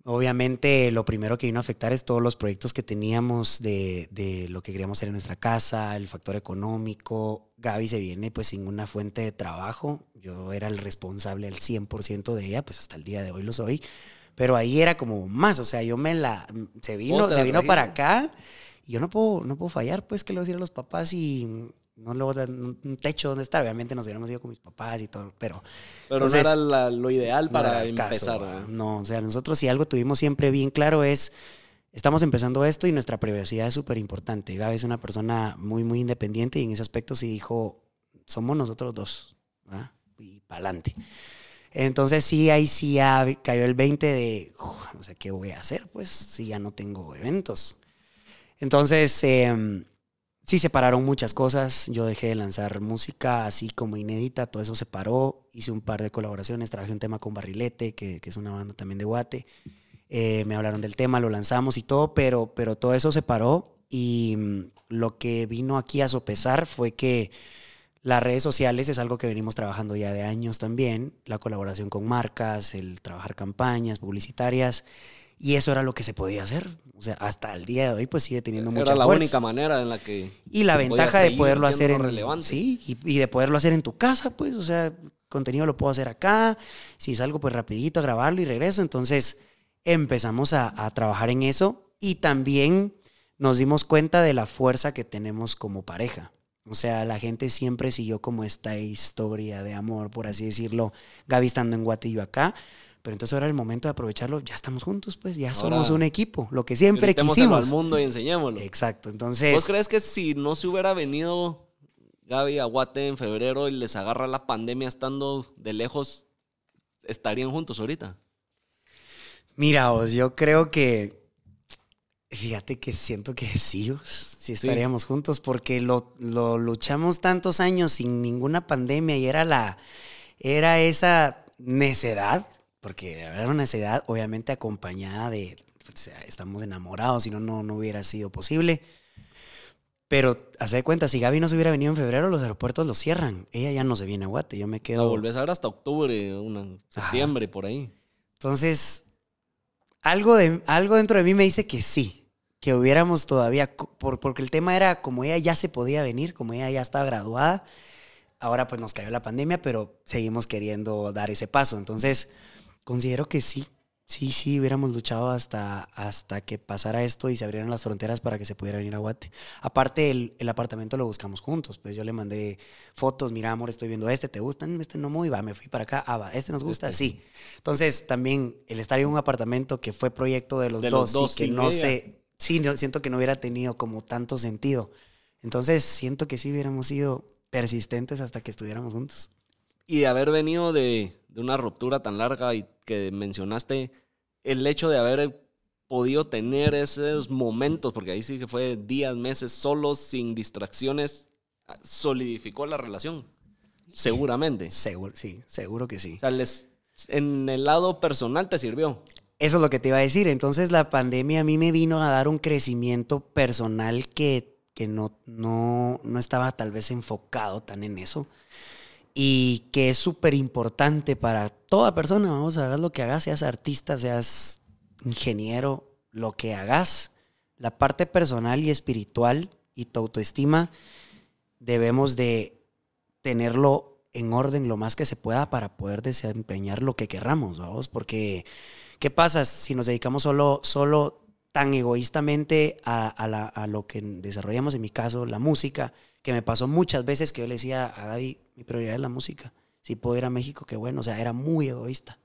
obviamente lo primero que vino a afectar es todos los proyectos que teníamos de, de lo que queríamos hacer en nuestra casa, el factor económico. Gaby se viene pues sin una fuente de trabajo. Yo era el responsable al 100% de ella, pues hasta el día de hoy lo soy. Pero ahí era como más, o sea, yo me la... Se vino, se vino para acá y yo no puedo, no puedo fallar, pues, que le voy a decir a los papás y no luego dan un un techo donde estar. Obviamente nos hubiéramos ido con mis papás y todo, pero... Pero Entonces, no era la- lo ideal no para caso, empezar. ¿verdad? no, o sea, nosotros si algo tuvimos siempre bien claro es, estamos empezando esto y nuestra privacidad es súper importante. Gaby es una persona muy, muy independiente y en ese aspecto sí dijo, somos nosotros dos, ¿va? y para adelante. Entonces sí, ahí sí ya cayó el 20 de, "Uf, o sea, ¿qué voy a hacer? Pues si ya no tengo eventos. Entonces, em, sí se pararon muchas cosas. Yo dejé de lanzar música así como inédita, todo eso se paró. Hice un par de colaboraciones, trabajé un tema con Barrilete, que, es una banda también de Guate. Eh, me hablaron del tema, lo lanzamos y todo, pero, pero todo eso se paró y mm, lo que vino aquí a sopesar fue que las redes sociales es algo que venimos trabajando ya de años también, la colaboración con marcas, el trabajar campañas publicitarias, y eso era lo que se podía hacer. O sea, hasta el día de hoy pues sigue teniendo mucha Era la única manera en la que. Y la ventaja de poderlo hacer en relevante. sí y, y de poderlo hacer en tu casa, pues, o sea, contenido lo puedo hacer acá. Si salgo, pues rapidito a grabarlo y regreso. Entonces empezamos a, a trabajar en eso y también nos dimos cuenta de la fuerza que tenemos como pareja. O sea, la gente siempre siguió como esta historia de amor, por así decirlo. Gaby estando en yo acá. Pero entonces ahora el momento de aprovecharlo. Ya estamos juntos, pues ya somos Ahora, un equipo. Lo que siempre quisimos. al mundo y enseñémoslo. Exacto. Entonces. ¿Vos crees que si no se hubiera venido Gaby a Guate en febrero y les agarra la pandemia estando de lejos, estarían juntos ahorita? Mira, vos, yo creo que. Fíjate que siento que sí, vos, sí estaríamos juntos porque lo, lo luchamos tantos años sin ninguna pandemia y era la. Era esa necedad, porque era una necedad, obviamente acompañada de. O sea, estamos enamorados, si no, no, hubiera sido posible. Pero, hace de cuenta, si Gaby no se hubiera venido en febrero, los aeropuertos los cierran. Ella ya no se viene a Guate, yo me La quedo. volvés a ver hasta octubre, una, septiembre, por ahí. Entonces, algo, de, algo dentro de mí me dice que sí, que hubiéramos todavía, por- porque el tema era como ella ya se podía venir, como ella ya estaba graduada, ahora pues nos cayó la pandemia, pero seguimos queriendo dar ese paso. Entonces, considero que sí, sí, sí, hubiéramos luchado hasta, hasta que pasara esto y se abrieran las fronteras para que se pudiera venir a Guate. Aparte, el, el apartamento lo buscamos juntos, pues yo le mandé fotos, mira amor, estoy viendo este, ¿te gustan? Este no muy, va, me fui para acá, ah, va, este nos gusta, Este. sí. Entonces, también el estar en un apartamento que fue proyecto de los De dos, los dos, y que no sé, sí, no- siento que no hubiera tenido como tanto sentido. Entonces, siento que sí hubiéramos sido persistentes hasta que estuviéramos juntos. Y de haber venido de, de una ruptura tan larga y que mencionaste, el hecho de haber podido tener esos momentos, porque ahí sí que fue días, meses solos, sin distracciones, solidificó la relación. Seguramente. Seguro, sí, seguro que sí. O sea, les, en el lado personal te sirvió. Eso es lo que te iba a decir. Entonces la pandemia a mí me vino a dar un crecimiento personal que, que no, no, no estaba tal vez enfocado tan en eso. Y que es súper importante para toda persona. Vamos a hagas lo que hagas, seas artista, seas ingeniero, lo que hagas. La parte personal y espiritual y tu autoestima debemos de tenerlo en orden lo más que se pueda para poder desempeñar lo que querramos, vamos, porque ¿qué pasa si nos dedicamos solo, solo tan egoístamente a, a, lo que desarrollamos, en mi caso, la música, que me pasó muchas veces que yo le decía a Gaby, mi prioridad es la música, si puedo ir a México, qué bueno, o sea, era muy egoísta.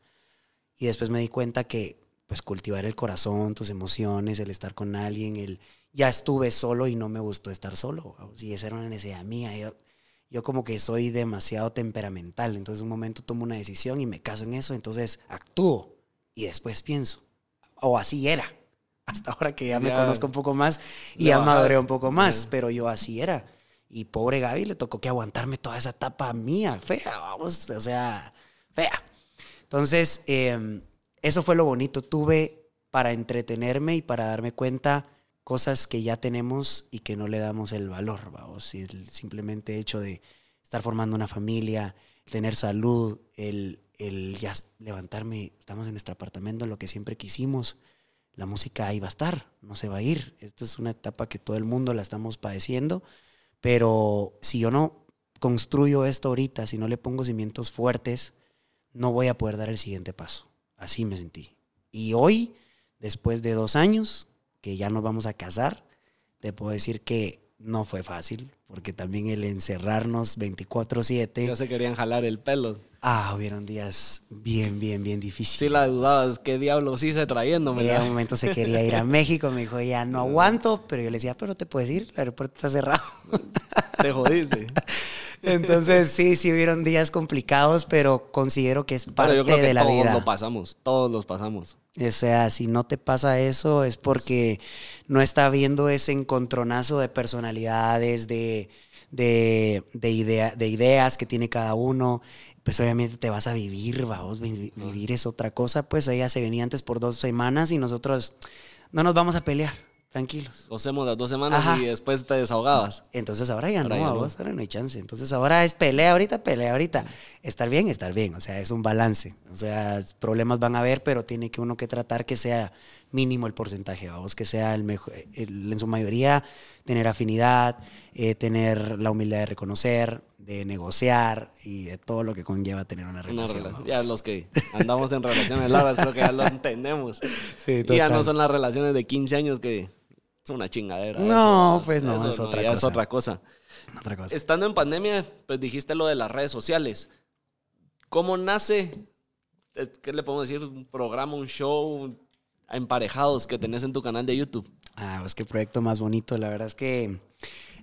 Y después me di cuenta que, pues, cultivar el corazón, tus emociones, el estar con alguien, el, ya estuve solo y no me gustó estar solo, y esa era una necesidad mía. Yo, yo como que soy demasiado temperamental, entonces un momento tomo una decisión y me caso en eso, entonces actúo y después pienso. O así era, hasta ahora que ya me conozco un poco más y ya maduré un poco más, pero yo así era. Y pobre Gaby le tocó que aguantarme toda esa etapa mía, fea, vamos, o sea, fea. Entonces, em, eso fue lo bonito. Tuve para entretenerme y para darme cuenta cosas que ya tenemos y que no le damos el valor, vamos. Y el simplemente hecho de estar formando una familia, tener salud, el, el ya levantarme, estamos en nuestro apartamento, lo que siempre quisimos, la música ahí va a estar, no se va a ir. Esto es una etapa que todo el mundo la estamos padeciendo, pero si yo no construyo esto ahorita, si no le pongo cimientos fuertes, no voy a poder dar el siguiente paso. Así me sentí. Y hoy, después de dos años, que ya nos vamos a casar, te puedo decir que no fue fácil, porque también el encerrarnos 24/7... Ya se querían jalar el pelo. Ah, hubieron días bien, bien, bien difíciles. Sí, la dudabas, ¿qué diablos hice trayéndome? En un momento se quería ir a México, me dijo, ya no aguanto, pero yo le decía, pero te puedes ir, el aeropuerto está cerrado. Te jodiste. Entonces, sí, sí hubieron días complicados, pero considero que es parte yo creo que de la todos vida. Todos lo pasamos, todos los pasamos. O sea, si no te pasa eso es porque no está viendo ese encontronazo de personalidades, de, de, idea, de ideas que tiene cada uno. Pues obviamente te vas a vivir, vamos, vivir es otra cosa. Pues ella se venía antes por dos semanas y nosotros no nos vamos a pelear tranquilos. Hacemos las dos semanas y después te desahogabas. Entonces ahora ya no, ahora no hay chance. Entonces ahora es pelea ahorita, pelea ahorita. Estar bien, estar bien. O sea, es un balance. O sea, problemas van a haber, pero tiene que uno que tratar que sea mínimo el porcentaje, vamos, que sea el mejor, en su mayoría, tener afinidad, eh, tener la humildad de reconocer, de negociar y de todo lo que conlleva tener una relación. ya los que andamos en relaciones largas creo que ya lo entendemos. y ya no son las relaciones de 15 años que es una chingadera. No, pues no, es, otra cosa. es otra cosa. Estando en pandemia, pues dijiste lo de las redes sociales. ¿Cómo nace? ¿Qué le podemos decir? ¿Un programa, un show? Emparejados que tenés en tu canal de YouTube. Ah, pues qué proyecto más bonito. La verdad es que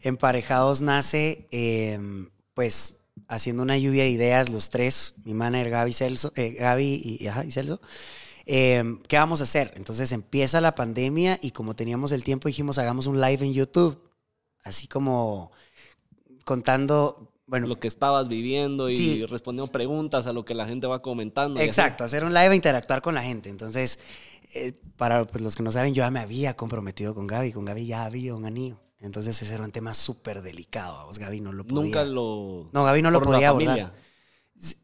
Emparejados nace, em, pues, haciendo una lluvia de ideas, los tres, mi manager Gaby, Celso, eh, Gaby y, ajá, y Celso. Em, ¿qué vamos a hacer? Entonces empieza la pandemia y como teníamos el tiempo dijimos hagamos un live en YouTube, así como contando, bueno. Lo que estabas viviendo y respondiendo preguntas a lo que la gente va comentando. Exacto, hacer un live e interactuar con la gente. Entonces, eh, para pues, los que no saben, yo ya me había comprometido con Gaby, con Gaby ya había un anillo. Entonces ese era un tema súper delicado, vos Gaby no lo podía. Nunca lo... No, Gaby no lo podía abordar.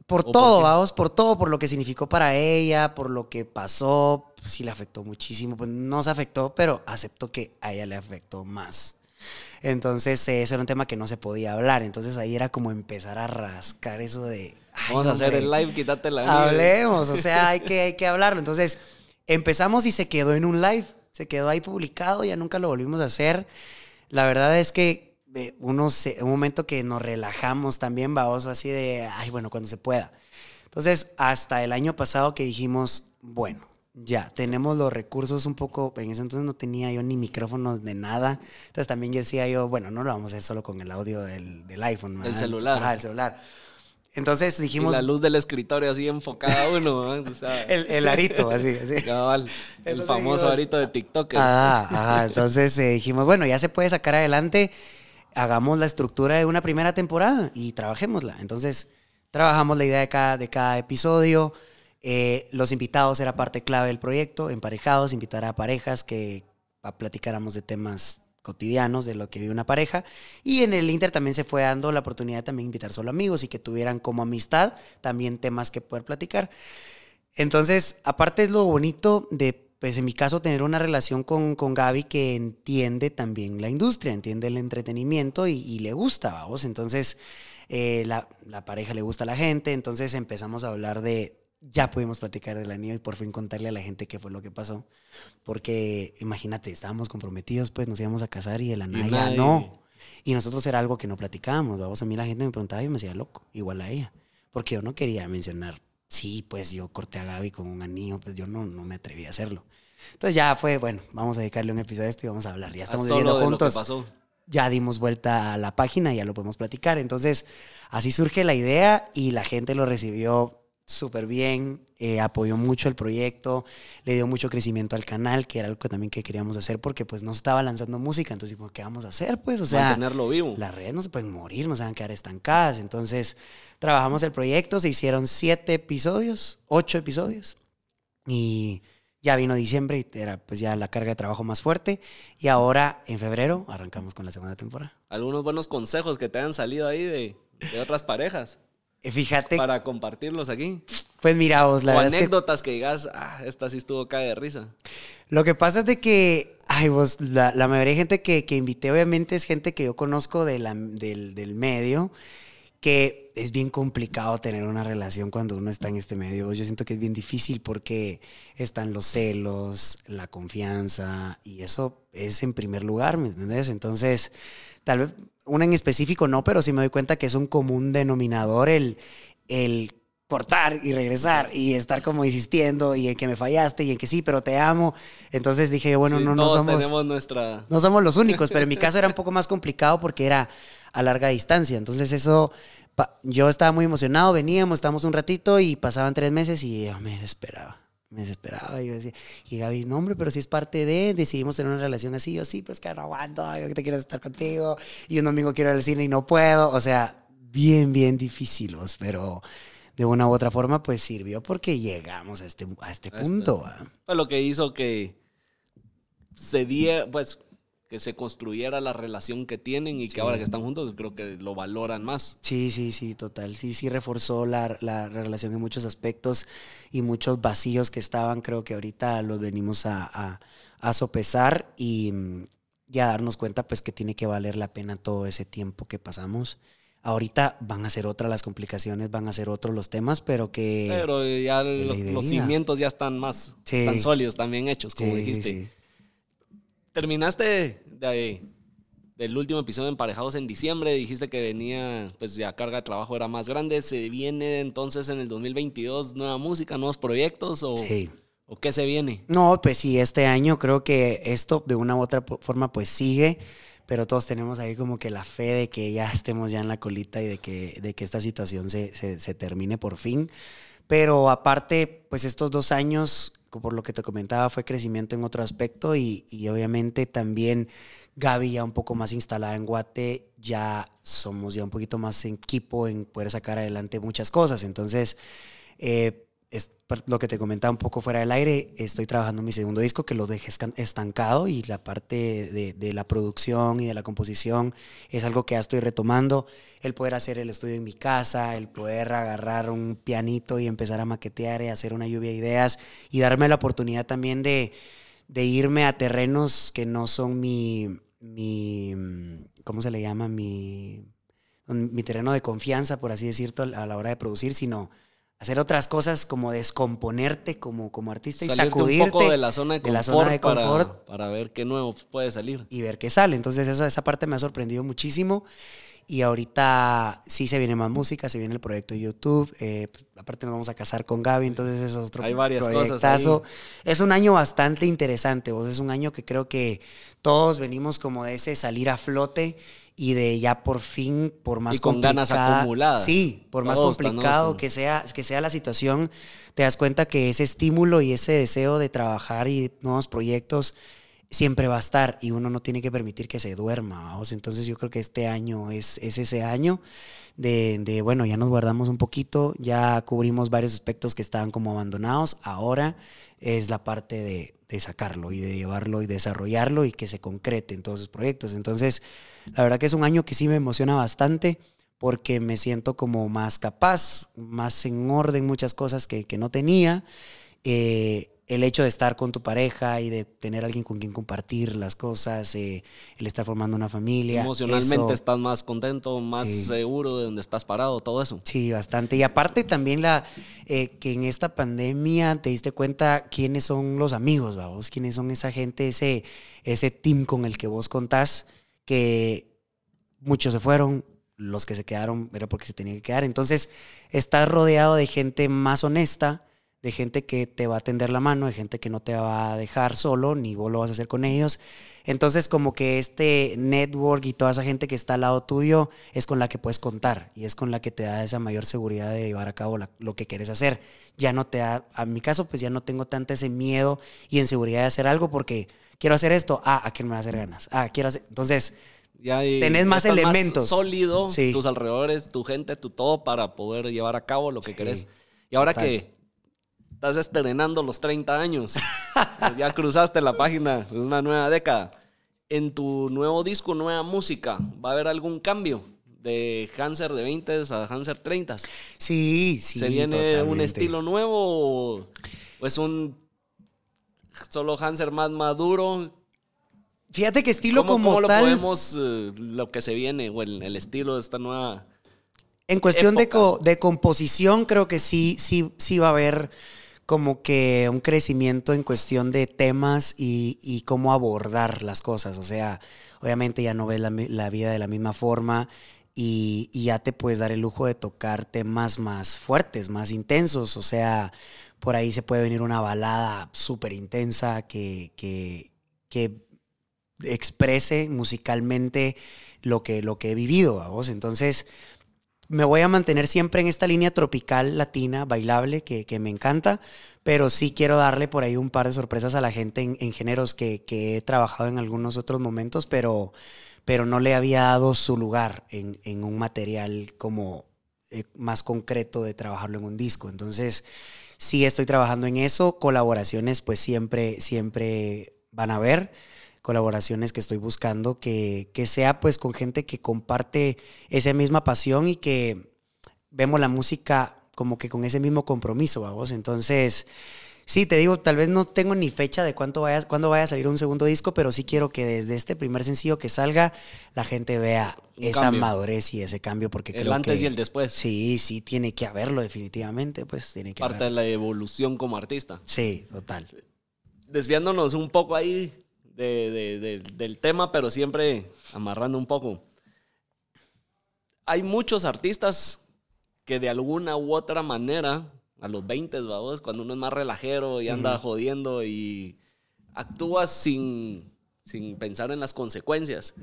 Por todo, vamos, por todo, por lo que significó para ella, por lo que pasó, pues sí le afectó muchísimo, pues no se afectó, pero aceptó que a ella le afectó más. Entonces ese era un tema que no se podía hablar, entonces ahí era como empezar a rascar eso de... Vamos a hacer el live, quítate la... Hablemos, o sea, hay que, hay que hablarlo. Entonces empezamos y se quedó en un live, se quedó ahí publicado, ya nunca lo volvimos a hacer. La verdad es que uno un momento que nos relajamos también, baboso, así de, ay, bueno, cuando se pueda. Entonces, hasta el año pasado que dijimos, bueno, ya, tenemos los recursos un poco, en ese entonces no tenía yo ni micrófonos de nada, entonces también decía yo, bueno, no lo vamos a hacer solo con el audio del, del iPhone. El celular. Ajá, el celular. Entonces dijimos... Y la luz del escritorio así enfocada uno. el, el, arito, así. así. el famoso arito de TikTok. Ah, ajá. Entonces eh, dijimos, bueno, ya se puede sacar adelante hagamos la estructura de una primera temporada y trabajémosla. Entonces, trabajamos la idea de cada, de cada episodio. Eh, los invitados era parte clave del proyecto, emparejados, invitar a parejas que platicáramos de temas cotidianos de lo que vive una pareja. Y en el Inter también se fue dando la oportunidad de también invitar solo amigos y que tuvieran como amistad también temas que poder platicar. Entonces, aparte es lo bonito de pues en mi caso, tener una relación con, con Gaby que entiende también la industria, entiende el entretenimiento y, le gusta, vamos. Entonces, eh, la, la, pareja le gusta a la gente, entonces empezamos a hablar de, ya pudimos platicar del anillo y por fin contarle a la gente qué fue lo que pasó. Porque imagínate, estábamos comprometidos, pues nos íbamos a casar y el anillo no. Y nosotros era algo que no platicábamos, vamos. A mí la gente me preguntaba y me decía loco, igual a ella. Porque yo no quería mencionar sí, pues yo corté a Gaby con un anillo, pues yo no, no me atreví a hacerlo. Entonces ya fue, bueno, vamos a dedicarle un episodio a esto y vamos a hablar. Ya estamos viviendo juntos. pasó. Ya dimos vuelta a la página y ya lo podemos platicar. Entonces, así surge la idea y la gente lo recibió súper bien, eh, apoyó mucho el proyecto, le dio mucho crecimiento al canal, que era algo que también que queríamos hacer porque pues no estaba lanzando música, entonces ¿qué vamos a hacer? Pues, o sea, mantenerlo vivo. Las redes no se pueden morir, no se van a quedar estancadas, entonces trabajamos el proyecto, se hicieron siete episodios, ocho episodios y ya vino diciembre y era pues ya la carga de trabajo más fuerte y ahora en febrero arrancamos con la segunda temporada. ¿Algunos buenos consejos que te han salido ahí de, de otras parejas? Fíjate. Para compartirlos aquí. Pues mira, vos, la o anécdotas que... digas, ah, esta sí estuvo cae de risa. Lo que pasa es de que, ay, vos, la, la mayoría de gente que, que, invité, obviamente, es gente que yo conozco de la, del, del, medio, que es bien complicado tener una relación cuando uno está en este medio. Yo siento que es bien difícil porque están los celos, la confianza, y eso es en primer lugar, ¿me entiendes? Entonces, tal vez una en específico no, pero sí me doy cuenta que es un común denominador el, el cortar y regresar y estar como insistiendo y en que me fallaste y en que sí, pero te amo. Entonces dije, bueno, no, no somos tenemos nuestra no somos los únicos, pero en mi caso era un poco más complicado porque era a larga distancia. Entonces eso yo estaba muy emocionado, veníamos, estábamos un ratito y pasaban tres meses y yo me desesperaba me desesperaba. Y yo decía, y Gaby, no, hombre, pero si es parte de, decidimos tener una relación así, yo sí, pues que no aguanto, yo te quiero estar contigo, y un domingo quiero ir al cine y no puedo. O sea, bien, bien difíciles, pero de una u otra forma, pues sirvió porque llegamos a este, a este punto. Fue lo que hizo que se diera, pues que se construyera la relación que tienen y que ahora que están juntos creo que lo valoran más. Sí, sí, sí, total. Sí, sí reforzó la, la relación en muchos aspectos y muchos vacíos que estaban, creo que ahorita los venimos a, a, sopesar y, y, a darnos cuenta pues que tiene que valer la pena todo ese tiempo que pasamos. Ahorita van a ser otras las complicaciones, van a ser otros los temas, pero que... Pero ya los, cimientos ya están más, están sólidos, también hechos, como dijiste. Terminaste de, del último episodio de Emparejados en diciembre, dijiste que venía, pues ya carga de trabajo era más grande. ¿Se viene entonces en el 2022 nueva música, nuevos proyectos o, o qué se viene? No, pues sí, este año creo que esto de una u otra forma pues sigue, pero todos tenemos ahí como que la fe de que ya estemos ya en la colita y de que, de que esta situación se, se, se termine por fin. Pero aparte, pues estos dos años por lo que te comentaba, fue crecimiento en otro aspecto y, obviamente también Gaby ya un poco más instalada en Guate, ya somos ya un poquito más en equipo en poder sacar adelante muchas cosas. Entonces, eh, lo que te comentaba un poco fuera del aire, estoy trabajando en mi segundo disco que lo dejé estancado y la parte de, de, la producción y de la composición es algo que ya estoy retomando. El poder hacer el estudio en mi casa, el poder agarrar un pianito y empezar a maquetear y hacer una lluvia de ideas y darme la oportunidad también de, de irme a terrenos que no son mi, mi, ¿cómo se le llama? Mi, mi terreno de confianza, por así decirlo, a la hora de producir, sino hacer otras cosas como descomponerte como, como artista y sacudirte un poco de la zona de confort, para, ver qué nuevo puede salir. Y ver qué sale. Entonces eso, esa parte me ha sorprendido muchísimo. Y ahorita sí se viene más música, se viene el proyecto de YouTube. Eh, pues, aparte nos vamos a casar con Gaby, entonces es otro Hay varias cosas. Es un año bastante interesante, vos. Es un año que creo que todos venimos como de ese salir a flote y de ya por fin, por más y con ganas acumuladas. Sí, por más complicado que sea, que sea la situación, te das cuenta que ese estímulo y ese deseo de trabajar y nuevos proyectos siempre va a estar y uno no tiene que permitir que se duerma. ¿vamos? Entonces yo creo que este año es, es ese año de, de, bueno, ya nos guardamos un poquito, ya cubrimos varios aspectos que estaban como abandonados, ahora es la parte de, de sacarlo y de llevarlo y desarrollarlo y que se concrete en todos esos proyectos. Entonces, la verdad que es un año que sí me emociona bastante porque me siento como más capaz, más en orden muchas cosas que, que no tenía. Eh, el hecho de estar con tu pareja y de tener alguien con quien compartir las cosas, eh, el estar formando una familia. Emocionalmente estás más contento, más seguro de donde estás parado, todo eso. Sí, bastante. Y aparte también la eh, que en esta pandemia te diste cuenta quiénes son los amigos, vos, quiénes son esa gente, ese, ese team con el que vos contás, que muchos se fueron, los que se quedaron era porque se tenían que quedar. Entonces, estás rodeado de gente más honesta de gente que te va a tender la mano, de gente que no te va a dejar solo, ni vos lo vas a hacer con ellos. Entonces, como que este network y toda esa gente que está al lado tuyo es con la que puedes contar y es con la que te da esa mayor seguridad de llevar a cabo lo que quieres hacer. Ya no te da, a mi caso, pues ya no tengo tanto ese miedo y inseguridad de hacer algo porque quiero hacer esto, ah, ¿a quién me va a hacer ganas? Ah, quiero hacer. Entonces, ya tenés más elementos. sólido, tus alrededores, tu gente, tu todo para poder llevar a cabo lo que querés. Y ahora que estás estrenando los 30 años. ya cruzaste la página de una nueva década. En tu nuevo disco, nueva música, ¿va a haber algún cambio? De Hanser de 20 a Hanser 30. Sí, sí. ¿Se viene un estilo nuevo o es un solo Hanser más maduro? Fíjate que estilo como ¿cómo lo podemos, eh, lo que se viene o el, el estilo de esta nueva En cuestión de, de, composición, creo que sí, sí, sí va a haber como que un crecimiento en cuestión de temas y, cómo abordar las cosas. O sea, obviamente ya no ves la, vida de la misma forma y, ya te puedes dar el lujo de tocar temas más fuertes, más intensos. O sea, por ahí se puede venir una balada súper intensa que, que, exprese musicalmente lo que, lo que he vivido, vos. Entonces, me voy a mantener siempre en esta línea tropical latina, bailable, que, me encanta, pero sí quiero darle por ahí un par de sorpresas a la gente en, géneros que, he trabajado en algunos otros momentos, pero, pero no le había dado su lugar en, un material como eh, más concreto de trabajarlo en un disco. Entonces, sí estoy trabajando en eso, colaboraciones pues siempre, siempre van a ver colaboraciones que estoy buscando, que, que sea pues con gente que comparte esa misma pasión y que vemos la música como que con ese mismo compromiso, vamos. Entonces, sí, te digo, tal vez no tengo ni fecha de cuánto vaya, cuándo vaya a salir un segundo disco, pero sí quiero que desde este primer sencillo que salga, la gente vea esa madurez y ese cambio, porque el antes y el después. Sí, sí, tiene que haberlo definitivamente, pues tiene que Parte de la evolución como artista. Sí, total. Desviándonos un poco ahí, del tema, pero siempre amarrando un poco. Hay muchos artistas que de alguna u otra manera, a los 20, vamos, cuando uno es más relajero y anda jodiendo y actúa sin, sin pensar en las consecuencias,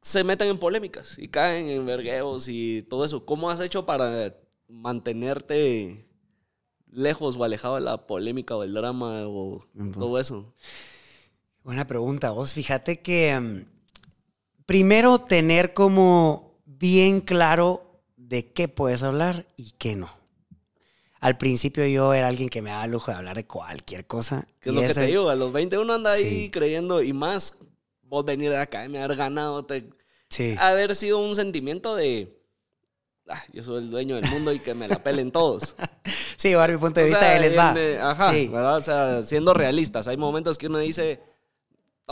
se meten en polémicas y caen en vergueos y todo eso. ¿Cómo has hecho para mantenerte lejos o alejado de la polémica o el drama o todo eso? Buena pregunta. Vos fíjate que mm, primero tener como bien claro de qué puedes hablar y qué no. Al principio yo era alguien que me daba lujo de hablar de cualquier cosa. ¿Qué es lo que te digo? A los 20 uno anda ahí creyendo y más vos venir de acá y me haber ganado. Te... Sí. Haber sido un sentimiento de... Ah, yo soy el dueño del mundo y que me la pelen todos. sí, a mi punto de vista, él es va. Eh, ajá, ¿verdad? O sea, siendo realistas. Hay momentos que uno dice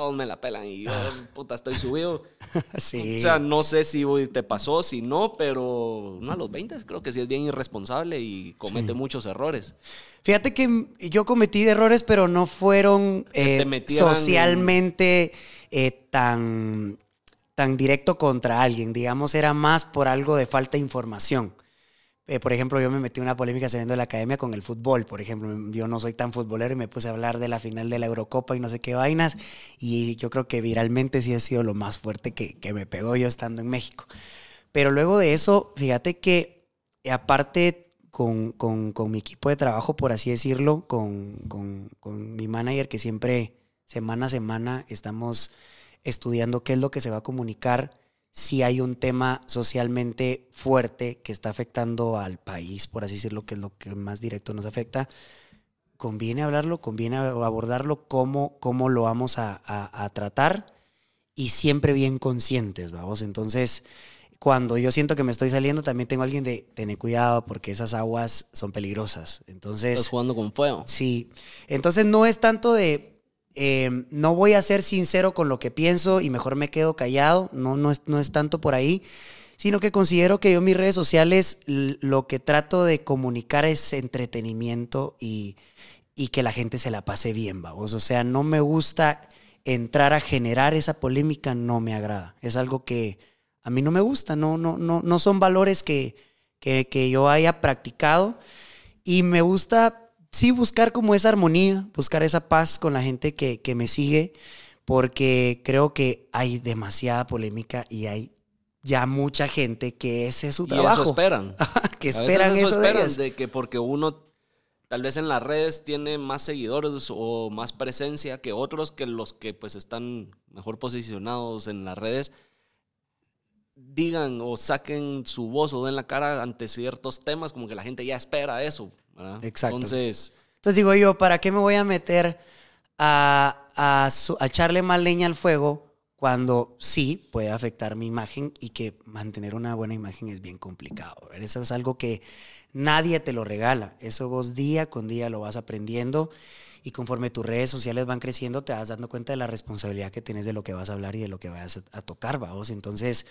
todos me la pelan y yo, puta, estoy subido. sí. O sea, no sé si te pasó, si no, pero no a los 20 creo que sí es bien irresponsable y comete muchos errores. Fíjate que yo cometí errores, pero no fueron eh, socialmente eh, tan, tan directo contra alguien. Digamos, era más por algo de falta de información. Eh, por ejemplo, yo me metí en una polémica saliendo de la academia con el fútbol. Por ejemplo, yo no soy tan futbolero y me puse a hablar de la final de la Eurocopa y no sé qué vainas. Y yo creo que viralmente sí ha sido lo más fuerte que, me pegó yo estando en México. Pero luego de eso, fíjate que eh, aparte con, mi equipo de trabajo, por así decirlo, con, con mi manager, que siempre semana a semana estamos estudiando qué es lo que se va a comunicar si hay un tema socialmente fuerte que está afectando al país, por así decirlo, que es lo que más directo nos afecta, conviene hablarlo, conviene abordarlo, cómo, cómo lo vamos a, tratar y siempre bien conscientes, vamos. Entonces, cuando yo siento que me estoy saliendo, también tengo alguien de tener cuidado porque esas aguas son peligrosas. Entonces. Estás jugando con fuego. Sí. Entonces no es tanto de. Eh, no voy a ser sincero con lo que pienso y mejor me quedo callado. No, no, es, no es tanto por ahí. Sino que considero que yo en mis redes sociales lo que trato de comunicar es entretenimiento y, y que la gente se la pase bien, vamos. O sea, no me gusta entrar a generar esa polémica, no me agrada. Es algo que a mí no me gusta, no, no, no, no son valores que, que, que yo haya practicado. Y me gusta, sí, buscar como esa armonía, buscar esa paz con la gente que, que me sigue, porque creo que hay demasiada polémica y hay ya mucha gente que ese es su Y trabajo. eso esperan. que esperan eso, eso, esperan, de que porque uno tal vez en las redes tiene más seguidores o más presencia que otros que los que pues están mejor posicionados en las redes digan o saquen su voz o den la cara ante ciertos temas como que la gente ya espera eso ¿verdad? Exacto. entonces Entonces digo yo, ¿para qué me voy a meter a, a su- a echarle más leña al fuego cuando sí puede afectar mi imagen y que mantener una buena imagen es bien complicado? ¿verdad? Eso es algo que nadie te lo regala. Eso vos día con día lo vas aprendiendo y conforme tus redes sociales van creciendo te vas dando cuenta de la responsabilidad que tienes de lo que vas a hablar y de lo que vas a, a tocar, vamos. Entonces,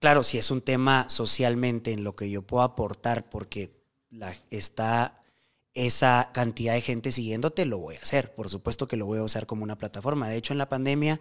claro, si es un tema socialmente en lo que yo puedo aportar porque está esa cantidad de gente siguiéndote, lo voy a hacer. Por supuesto que lo voy a usar como una plataforma. De hecho, en la pandemia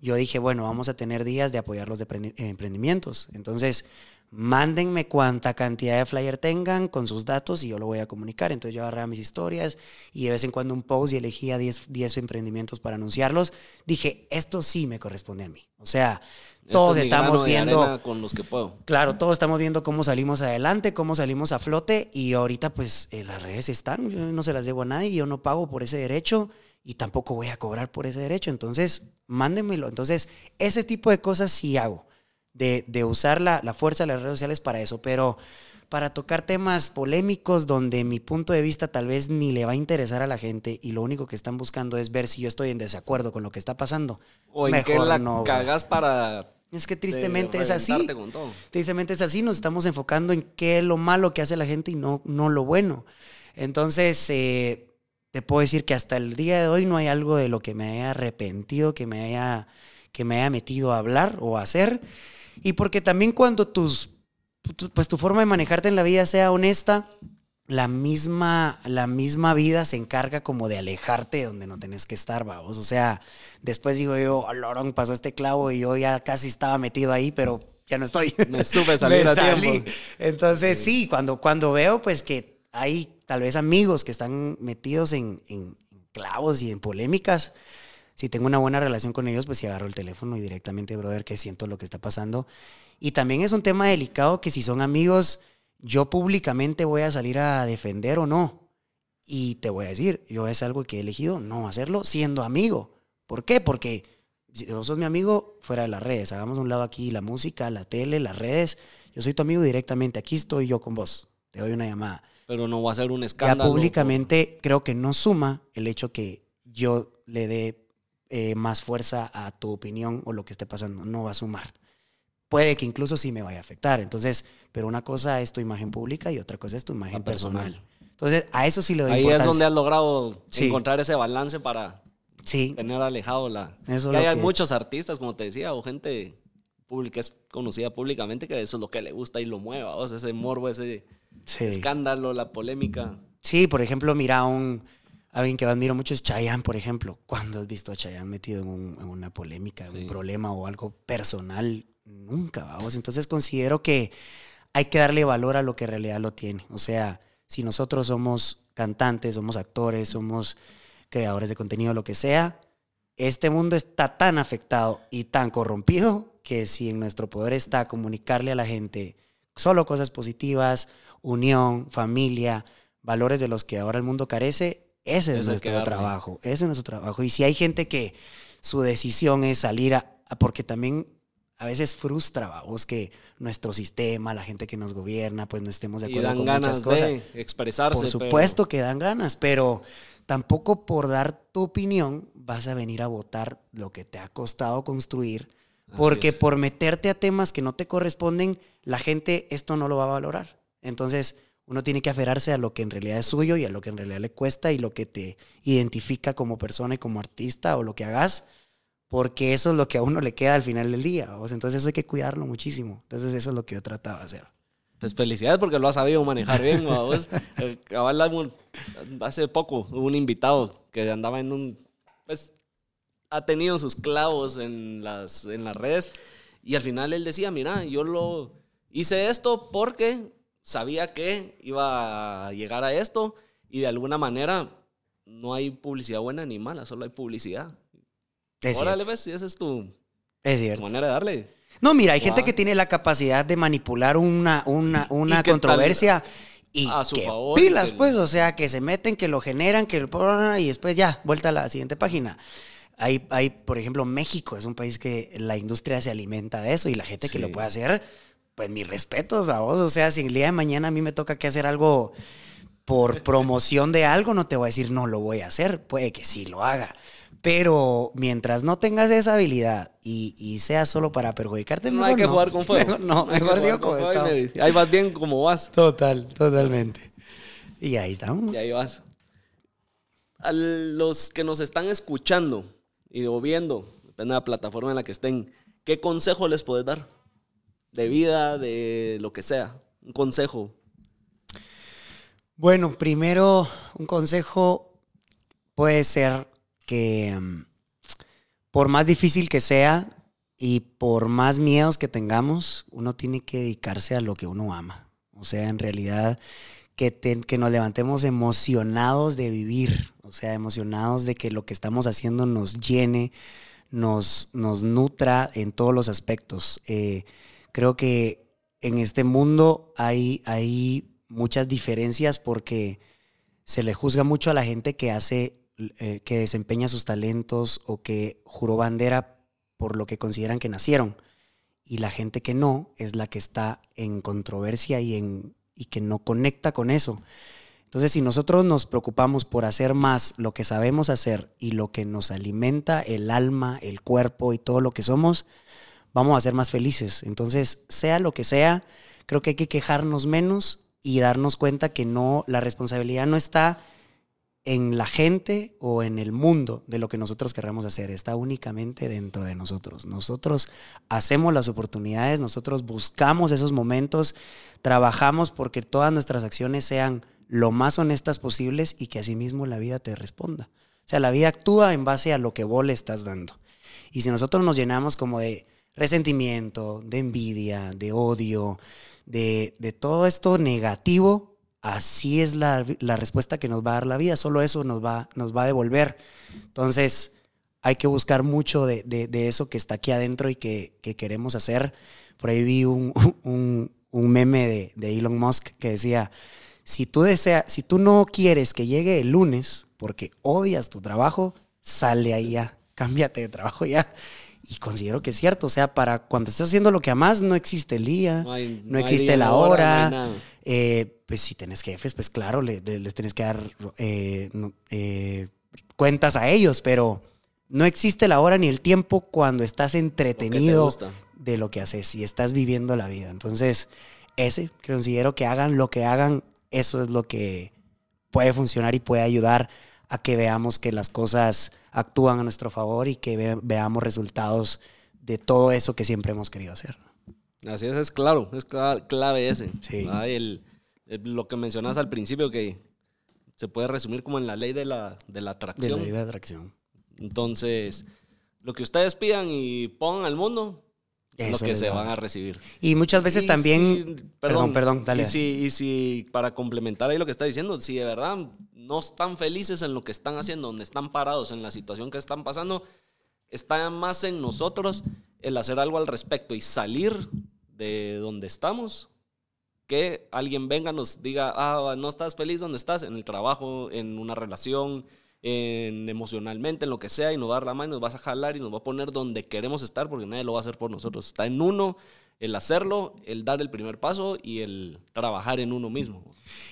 yo dije, bueno, vamos a tener días de apoyar los eh, emprendimientos. Entonces, mándenme cuánta cantidad de flyer tengan con sus datos y yo lo voy a comunicar. Entonces yo agarraba mis historias y de vez en cuando un post y elegía 10, 10 emprendimientos para anunciarlos. Dije, esto sí me corresponde a mí. O sea, este todos es mi estamos viendo... con los que puedo Claro, todos estamos viendo cómo salimos adelante, cómo salimos a flote y ahorita pues eh, las redes están, yo no se las debo a nadie, yo no pago por ese derecho y tampoco voy a cobrar por ese derecho, entonces mándenmelo. Entonces, ese tipo de cosas sí hago, de, de usar la, la fuerza de las redes sociales para eso, pero para tocar temas polémicos donde mi punto de vista tal vez ni le va a interesar a la gente y lo único que están buscando es ver si yo estoy en desacuerdo con lo que está pasando. o en qué Mejor la no, güey. cagas para Es que tristemente es así. reventarte con todo. Tristemente es así, nos estamos enfocando en qué es lo malo que hace la gente y no, no lo bueno. Entonces, eh, te puedo decir que hasta el día de hoy no hay algo de lo que me haya arrepentido, que me haya, que me haya metido a hablar o a hacer. Y porque también cuando tus, tu- pues tu forma de manejarte en la vida sea honesta, la misma, la misma vida se encarga como de alejarte de donde no tenés que estar, vamos. O sea, después digo yo, Lorón, pasó este clavo y yo ya casi estaba metido ahí, pero ya no estoy. Me supe salir Me a salí. tiempo. Entonces, sí, cuando, cuando veo pues que hay tal vez amigos que están metidos en, en clavos y en polémicas, si tengo una buena relación con ellos, pues sí agarro el teléfono y directamente, brother, que siento lo que está pasando. Y también es un tema delicado que si son amigos, yo públicamente voy a salir a defender o no. Y te voy a decir, yo es algo que he elegido no hacerlo siendo amigo. ¿Por qué? Porque si vos sos mi amigo fuera de las redes. Hagamos un lado aquí la música, la tele, las redes. Yo soy tu amigo directamente. Aquí estoy yo con vos. Te doy una llamada. Pero no va a ser un Ya escándalo. públicamente creo que no suma el hecho que yo le dé eh, más fuerza a tu opinión o lo que esté pasando. No va a sumar. Puede que incluso sí me vaya a afectar. Entonces, pero una cosa es tu imagen pública y otra cosa es tu imagen personal. personal. Entonces, a eso sí le doy Ahí es importancia. donde has logrado Sí. encontrar ese balance para Sí, tener alejado la... Eso es Que hay que- muchos artistas, como te decía, o gente que es conocida públicamente que eso es lo que le gusta y lo mueva, o sea, ese morbo, ese sí. escándalo, la polémica. Sí, por ejemplo, mira, un, alguien que admiro mucho es Chayanne, por ejemplo. ¿Cuándo has visto a Chayanne metido en, un- en una polémica, Sí. un problema o algo personal? Nunca, vamos. Entonces considero que hay que darle valor a lo que en realidad lo tiene. O sea, si nosotros somos cantantes, somos actores, somos creadores de contenido, lo que sea, este mundo está tan afectado y tan corrompido que si en nuestro poder está comunicarle a la gente solo cosas positivas, unión, familia, valores de los que ahora el mundo carece, ese es nuestro trabajo, ese es nuestro trabajo. Y si hay gente que su decisión es salir a, a- porque también a veces frustra, vos, que nuestro sistema, la gente que nos gobierna, pues no estemos de Y acuerdo dan con ganas muchas cosas. de expresarse. Por pero- supuesto que dan ganas, pero tampoco por dar tu opinión vas a venir a votar lo que te ha costado construir, Porque por meterte a temas que no te corresponden, la gente esto no lo va a valorar. Entonces, uno tiene que aferrarse a lo que en realidad es suyo y a lo que en realidad le cuesta y lo que te identifica como persona y como artista o lo que hagas, porque eso es lo que a uno le queda al final del día. Entonces eso hay que cuidarlo muchísimo. Entonces eso es lo que yo trataba de hacer. Pues felicidades porque lo has sabido manejar bien. vos. Eh, hace poco hubo un invitado que andaba en un... Pues ha tenido sus clavos en las, en las redes y al final él decía, mira, yo lo hice esto porque sabía que iba a llegar a esto y de alguna manera no hay publicidad buena ni mala, solo hay publicidad. Es Órale, ves, esa es tu, manera de darle. No, mira, hay gente que tiene la capacidad de manipular una, una, una controversia y a su que favor, pilas, pues, o sea, que se meten, que lo generan, que y después ya, vuelta a la siguiente página. Hay, hay, por ejemplo, México es un país que la industria se alimenta de eso y la gente que lo puede hacer pues mis respetos a vos. O sea, si el día de mañana a mí me toca que hacer algo por promoción de algo, no te voy a decir no lo voy a hacer. Puede que sí lo haga. Pero mientras no tengas esa habilidad y, sea solo para perjudicarte, no hay que jugar con fuego. no, mejor sigo como Ahí vas bien como vas. Total, totalmente. Y ahí estamos. Y ahí vas. A los que nos están escuchando y viendo, depende de la plataforma en la que estén, ¿qué consejo les puedes dar? De vida, de lo que sea? Un consejo. Bueno, primero, un consejo puede ser que mm, por más difícil que sea y por más miedos que tengamos, uno tiene que dedicarse a lo que uno ama. O sea, en realidad, que, que nos levantemos emocionados de vivir, o sea, emocionados de que lo que estamos haciendo nos llene, nos, nos nutra en todos los aspectos. Eh, Creo que en este mundo hay, hay muchas diferencias porque se le juzga mucho a la gente que hace, eh, que desempeña sus talentos o que juró bandera por lo que consideran que nacieron. Y la gente que no es la que está en controversia y, en, y que no conecta con eso. Entonces, si nosotros nos preocupamos por hacer más lo que sabemos hacer y lo que nos alimenta el alma, el cuerpo y todo lo que somos, vamos a ser más felices. Entonces, sea lo que sea, creo que hay que quejarnos menos y darnos cuenta que no, la responsabilidad no está en la gente o en el mundo de lo que nosotros querramos hacer, está únicamente dentro de nosotros. Nosotros hacemos las oportunidades, nosotros buscamos esos momentos, trabajamos porque todas nuestras acciones sean lo más honestas posibles y que asimismo la vida te responda. O sea, la vida actúa en base a lo que vos le estás dando. Y si nosotros nos llenamos como de resentimiento, de envidia, de odio, de, todo esto negativo, así es la, respuesta que nos va a dar la vida, solo eso nos va, nos va a devolver. Entonces, hay que buscar mucho de, eso que está aquí adentro y que, queremos hacer. Por ahí vi un, un, meme de, Elon Musk que decía, si tú, deseas, si tú no quieres que llegue el lunes porque odias tu trabajo, sale ahí ya, cámbiate de trabajo ya y considero que es cierto, o sea, para cuando estás haciendo lo que amas, no existe el día, no, existe la hora. Eh, pues si tenés jefes, pues claro, les, les tenés que dar eh, eh, cuentas a ellos, pero no existe la hora ni el tiempo cuando estás entretenido de lo que haces y estás viviendo la vida. Entonces, ese, considero que hagan lo que hagan, eso es lo que puede funcionar y puede ayudar a que veamos que las cosas actúan a nuestro favor y que veamos resultados de todo eso que siempre hemos querido hacer. Así es, es claro, es clave ese. Sí. lo que mencionas al principio, que se puede resumir como en la ley de la, de la atracción. De la ley de atracción. Entonces, lo que ustedes pidan y pongan al mundo, es lo que se van a recibir. Y muchas veces también. perdón, perdón, dale. Y si, y si, para complementar ahí lo que está diciendo, si de verdad no están felices en lo que están haciendo, donde están parados, en la situación que están pasando, está más en nosotros el hacer algo al respecto y salir de donde estamos que alguien venga nos diga, ah, no estás feliz donde estás, en el trabajo, en una relación, en emocionalmente, en lo que sea, y nos va a dar la mano, nos vas a jalar y nos va a poner donde queremos estar porque nadie lo va a hacer por nosotros. Está en uno el hacerlo, el dar el primer paso y el trabajar en uno mismo.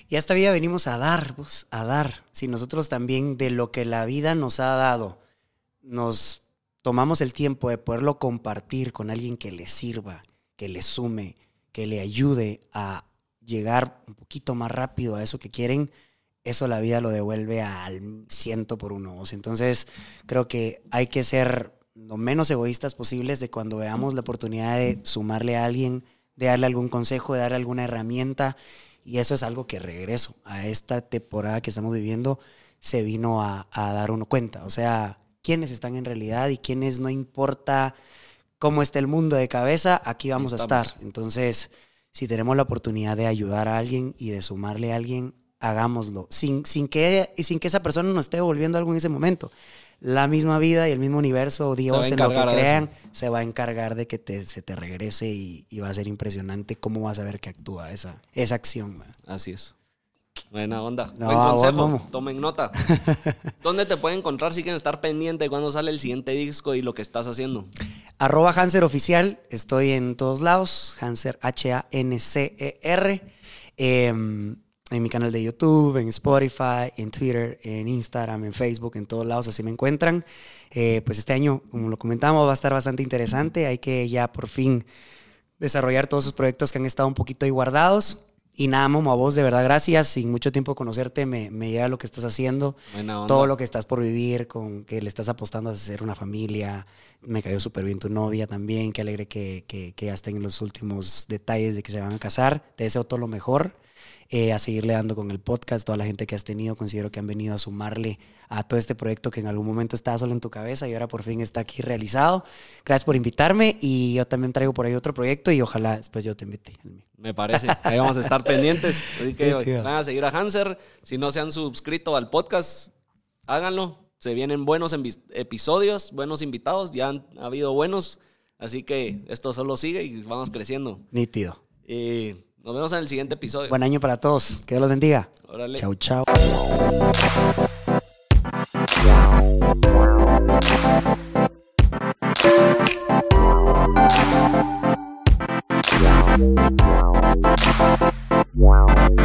Y a esta vida venimos a dar, pues, a dar. Si nosotros también de lo que la vida nos ha dado, nos tomamos el tiempo de poderlo compartir con alguien que le sirva, que le sume, que le ayude a llegar un poquito más rápido a eso que quieren, eso la vida lo devuelve al ciento por uno. Entonces, creo que hay que ser lo menos egoístas posibles de cuando veamos la oportunidad de sumarle a alguien, de darle algún consejo, de darle alguna herramienta. Y eso es algo que regreso a esta temporada que estamos viviendo se vino a, dar uno cuenta. O sea, quiénes están en realidad y quiénes no importa cómo esté el mundo de cabeza, aquí vamos a estar. Entonces, si tenemos la oportunidad de ayudar a alguien y de sumarle a alguien, hagámoslo, sin, sin, que, sin que esa persona nos esté devolviendo algo en ese momento. La misma vida y el mismo universo, Dios, en lo que crean, se va a encargar de que te, se te regrese y, va a ser impresionante cómo vas a ver que actúa esa, esa acción. Así es. Buena onda. Buen consejo. Tomen nota. ¿Dónde te pueden encontrar si quieren estar pendiente de cuando sale el siguiente disco y lo que estás haciendo? Arroba Hanser Oficial. Estoy en todos lados. Hanser, H-A-N-C-E-R. Em, en mi canal de YouTube, en Spotify, en Twitter, en Instagram, en Facebook, en todos lados, así me encuentran. Eh, pues este año, como lo comentamos, va a estar bastante interesante. Hay que ya por fin desarrollar todos esos proyectos que han estado un poquito ahí guardados. Y nada, Momo, a vos de verdad gracias. Sin mucho tiempo conocerte, me, me llega lo que estás haciendo. Todo lo que estás por vivir, con que le estás apostando a hacer una familia. Me cayó súper bien tu novia también. Qué alegre que, que, que ya estén en los últimos detalles de que se van a casar. Te deseo todo lo mejor. Eh, a seguirle dando con el podcast. Toda la gente que has tenido, considero que han venido a sumarle a todo este proyecto que en algún momento estaba solo en tu cabeza y ahora por fin está aquí realizado. Gracias por invitarme y yo también traigo por ahí otro proyecto y ojalá después yo te invite. Me parece. Ahí vamos a estar pendientes. Así que van a seguir a Hanser. Si no se han suscrito al podcast, háganlo. Se vienen buenos episodios, buenos invitados. Ya han habido buenos. Así que esto solo sigue y vamos creciendo. Nítido. Y nos vemos en el siguiente episodio. Buen año para todos. Que Dios los bendiga. Órale. Chau, chau. Wow.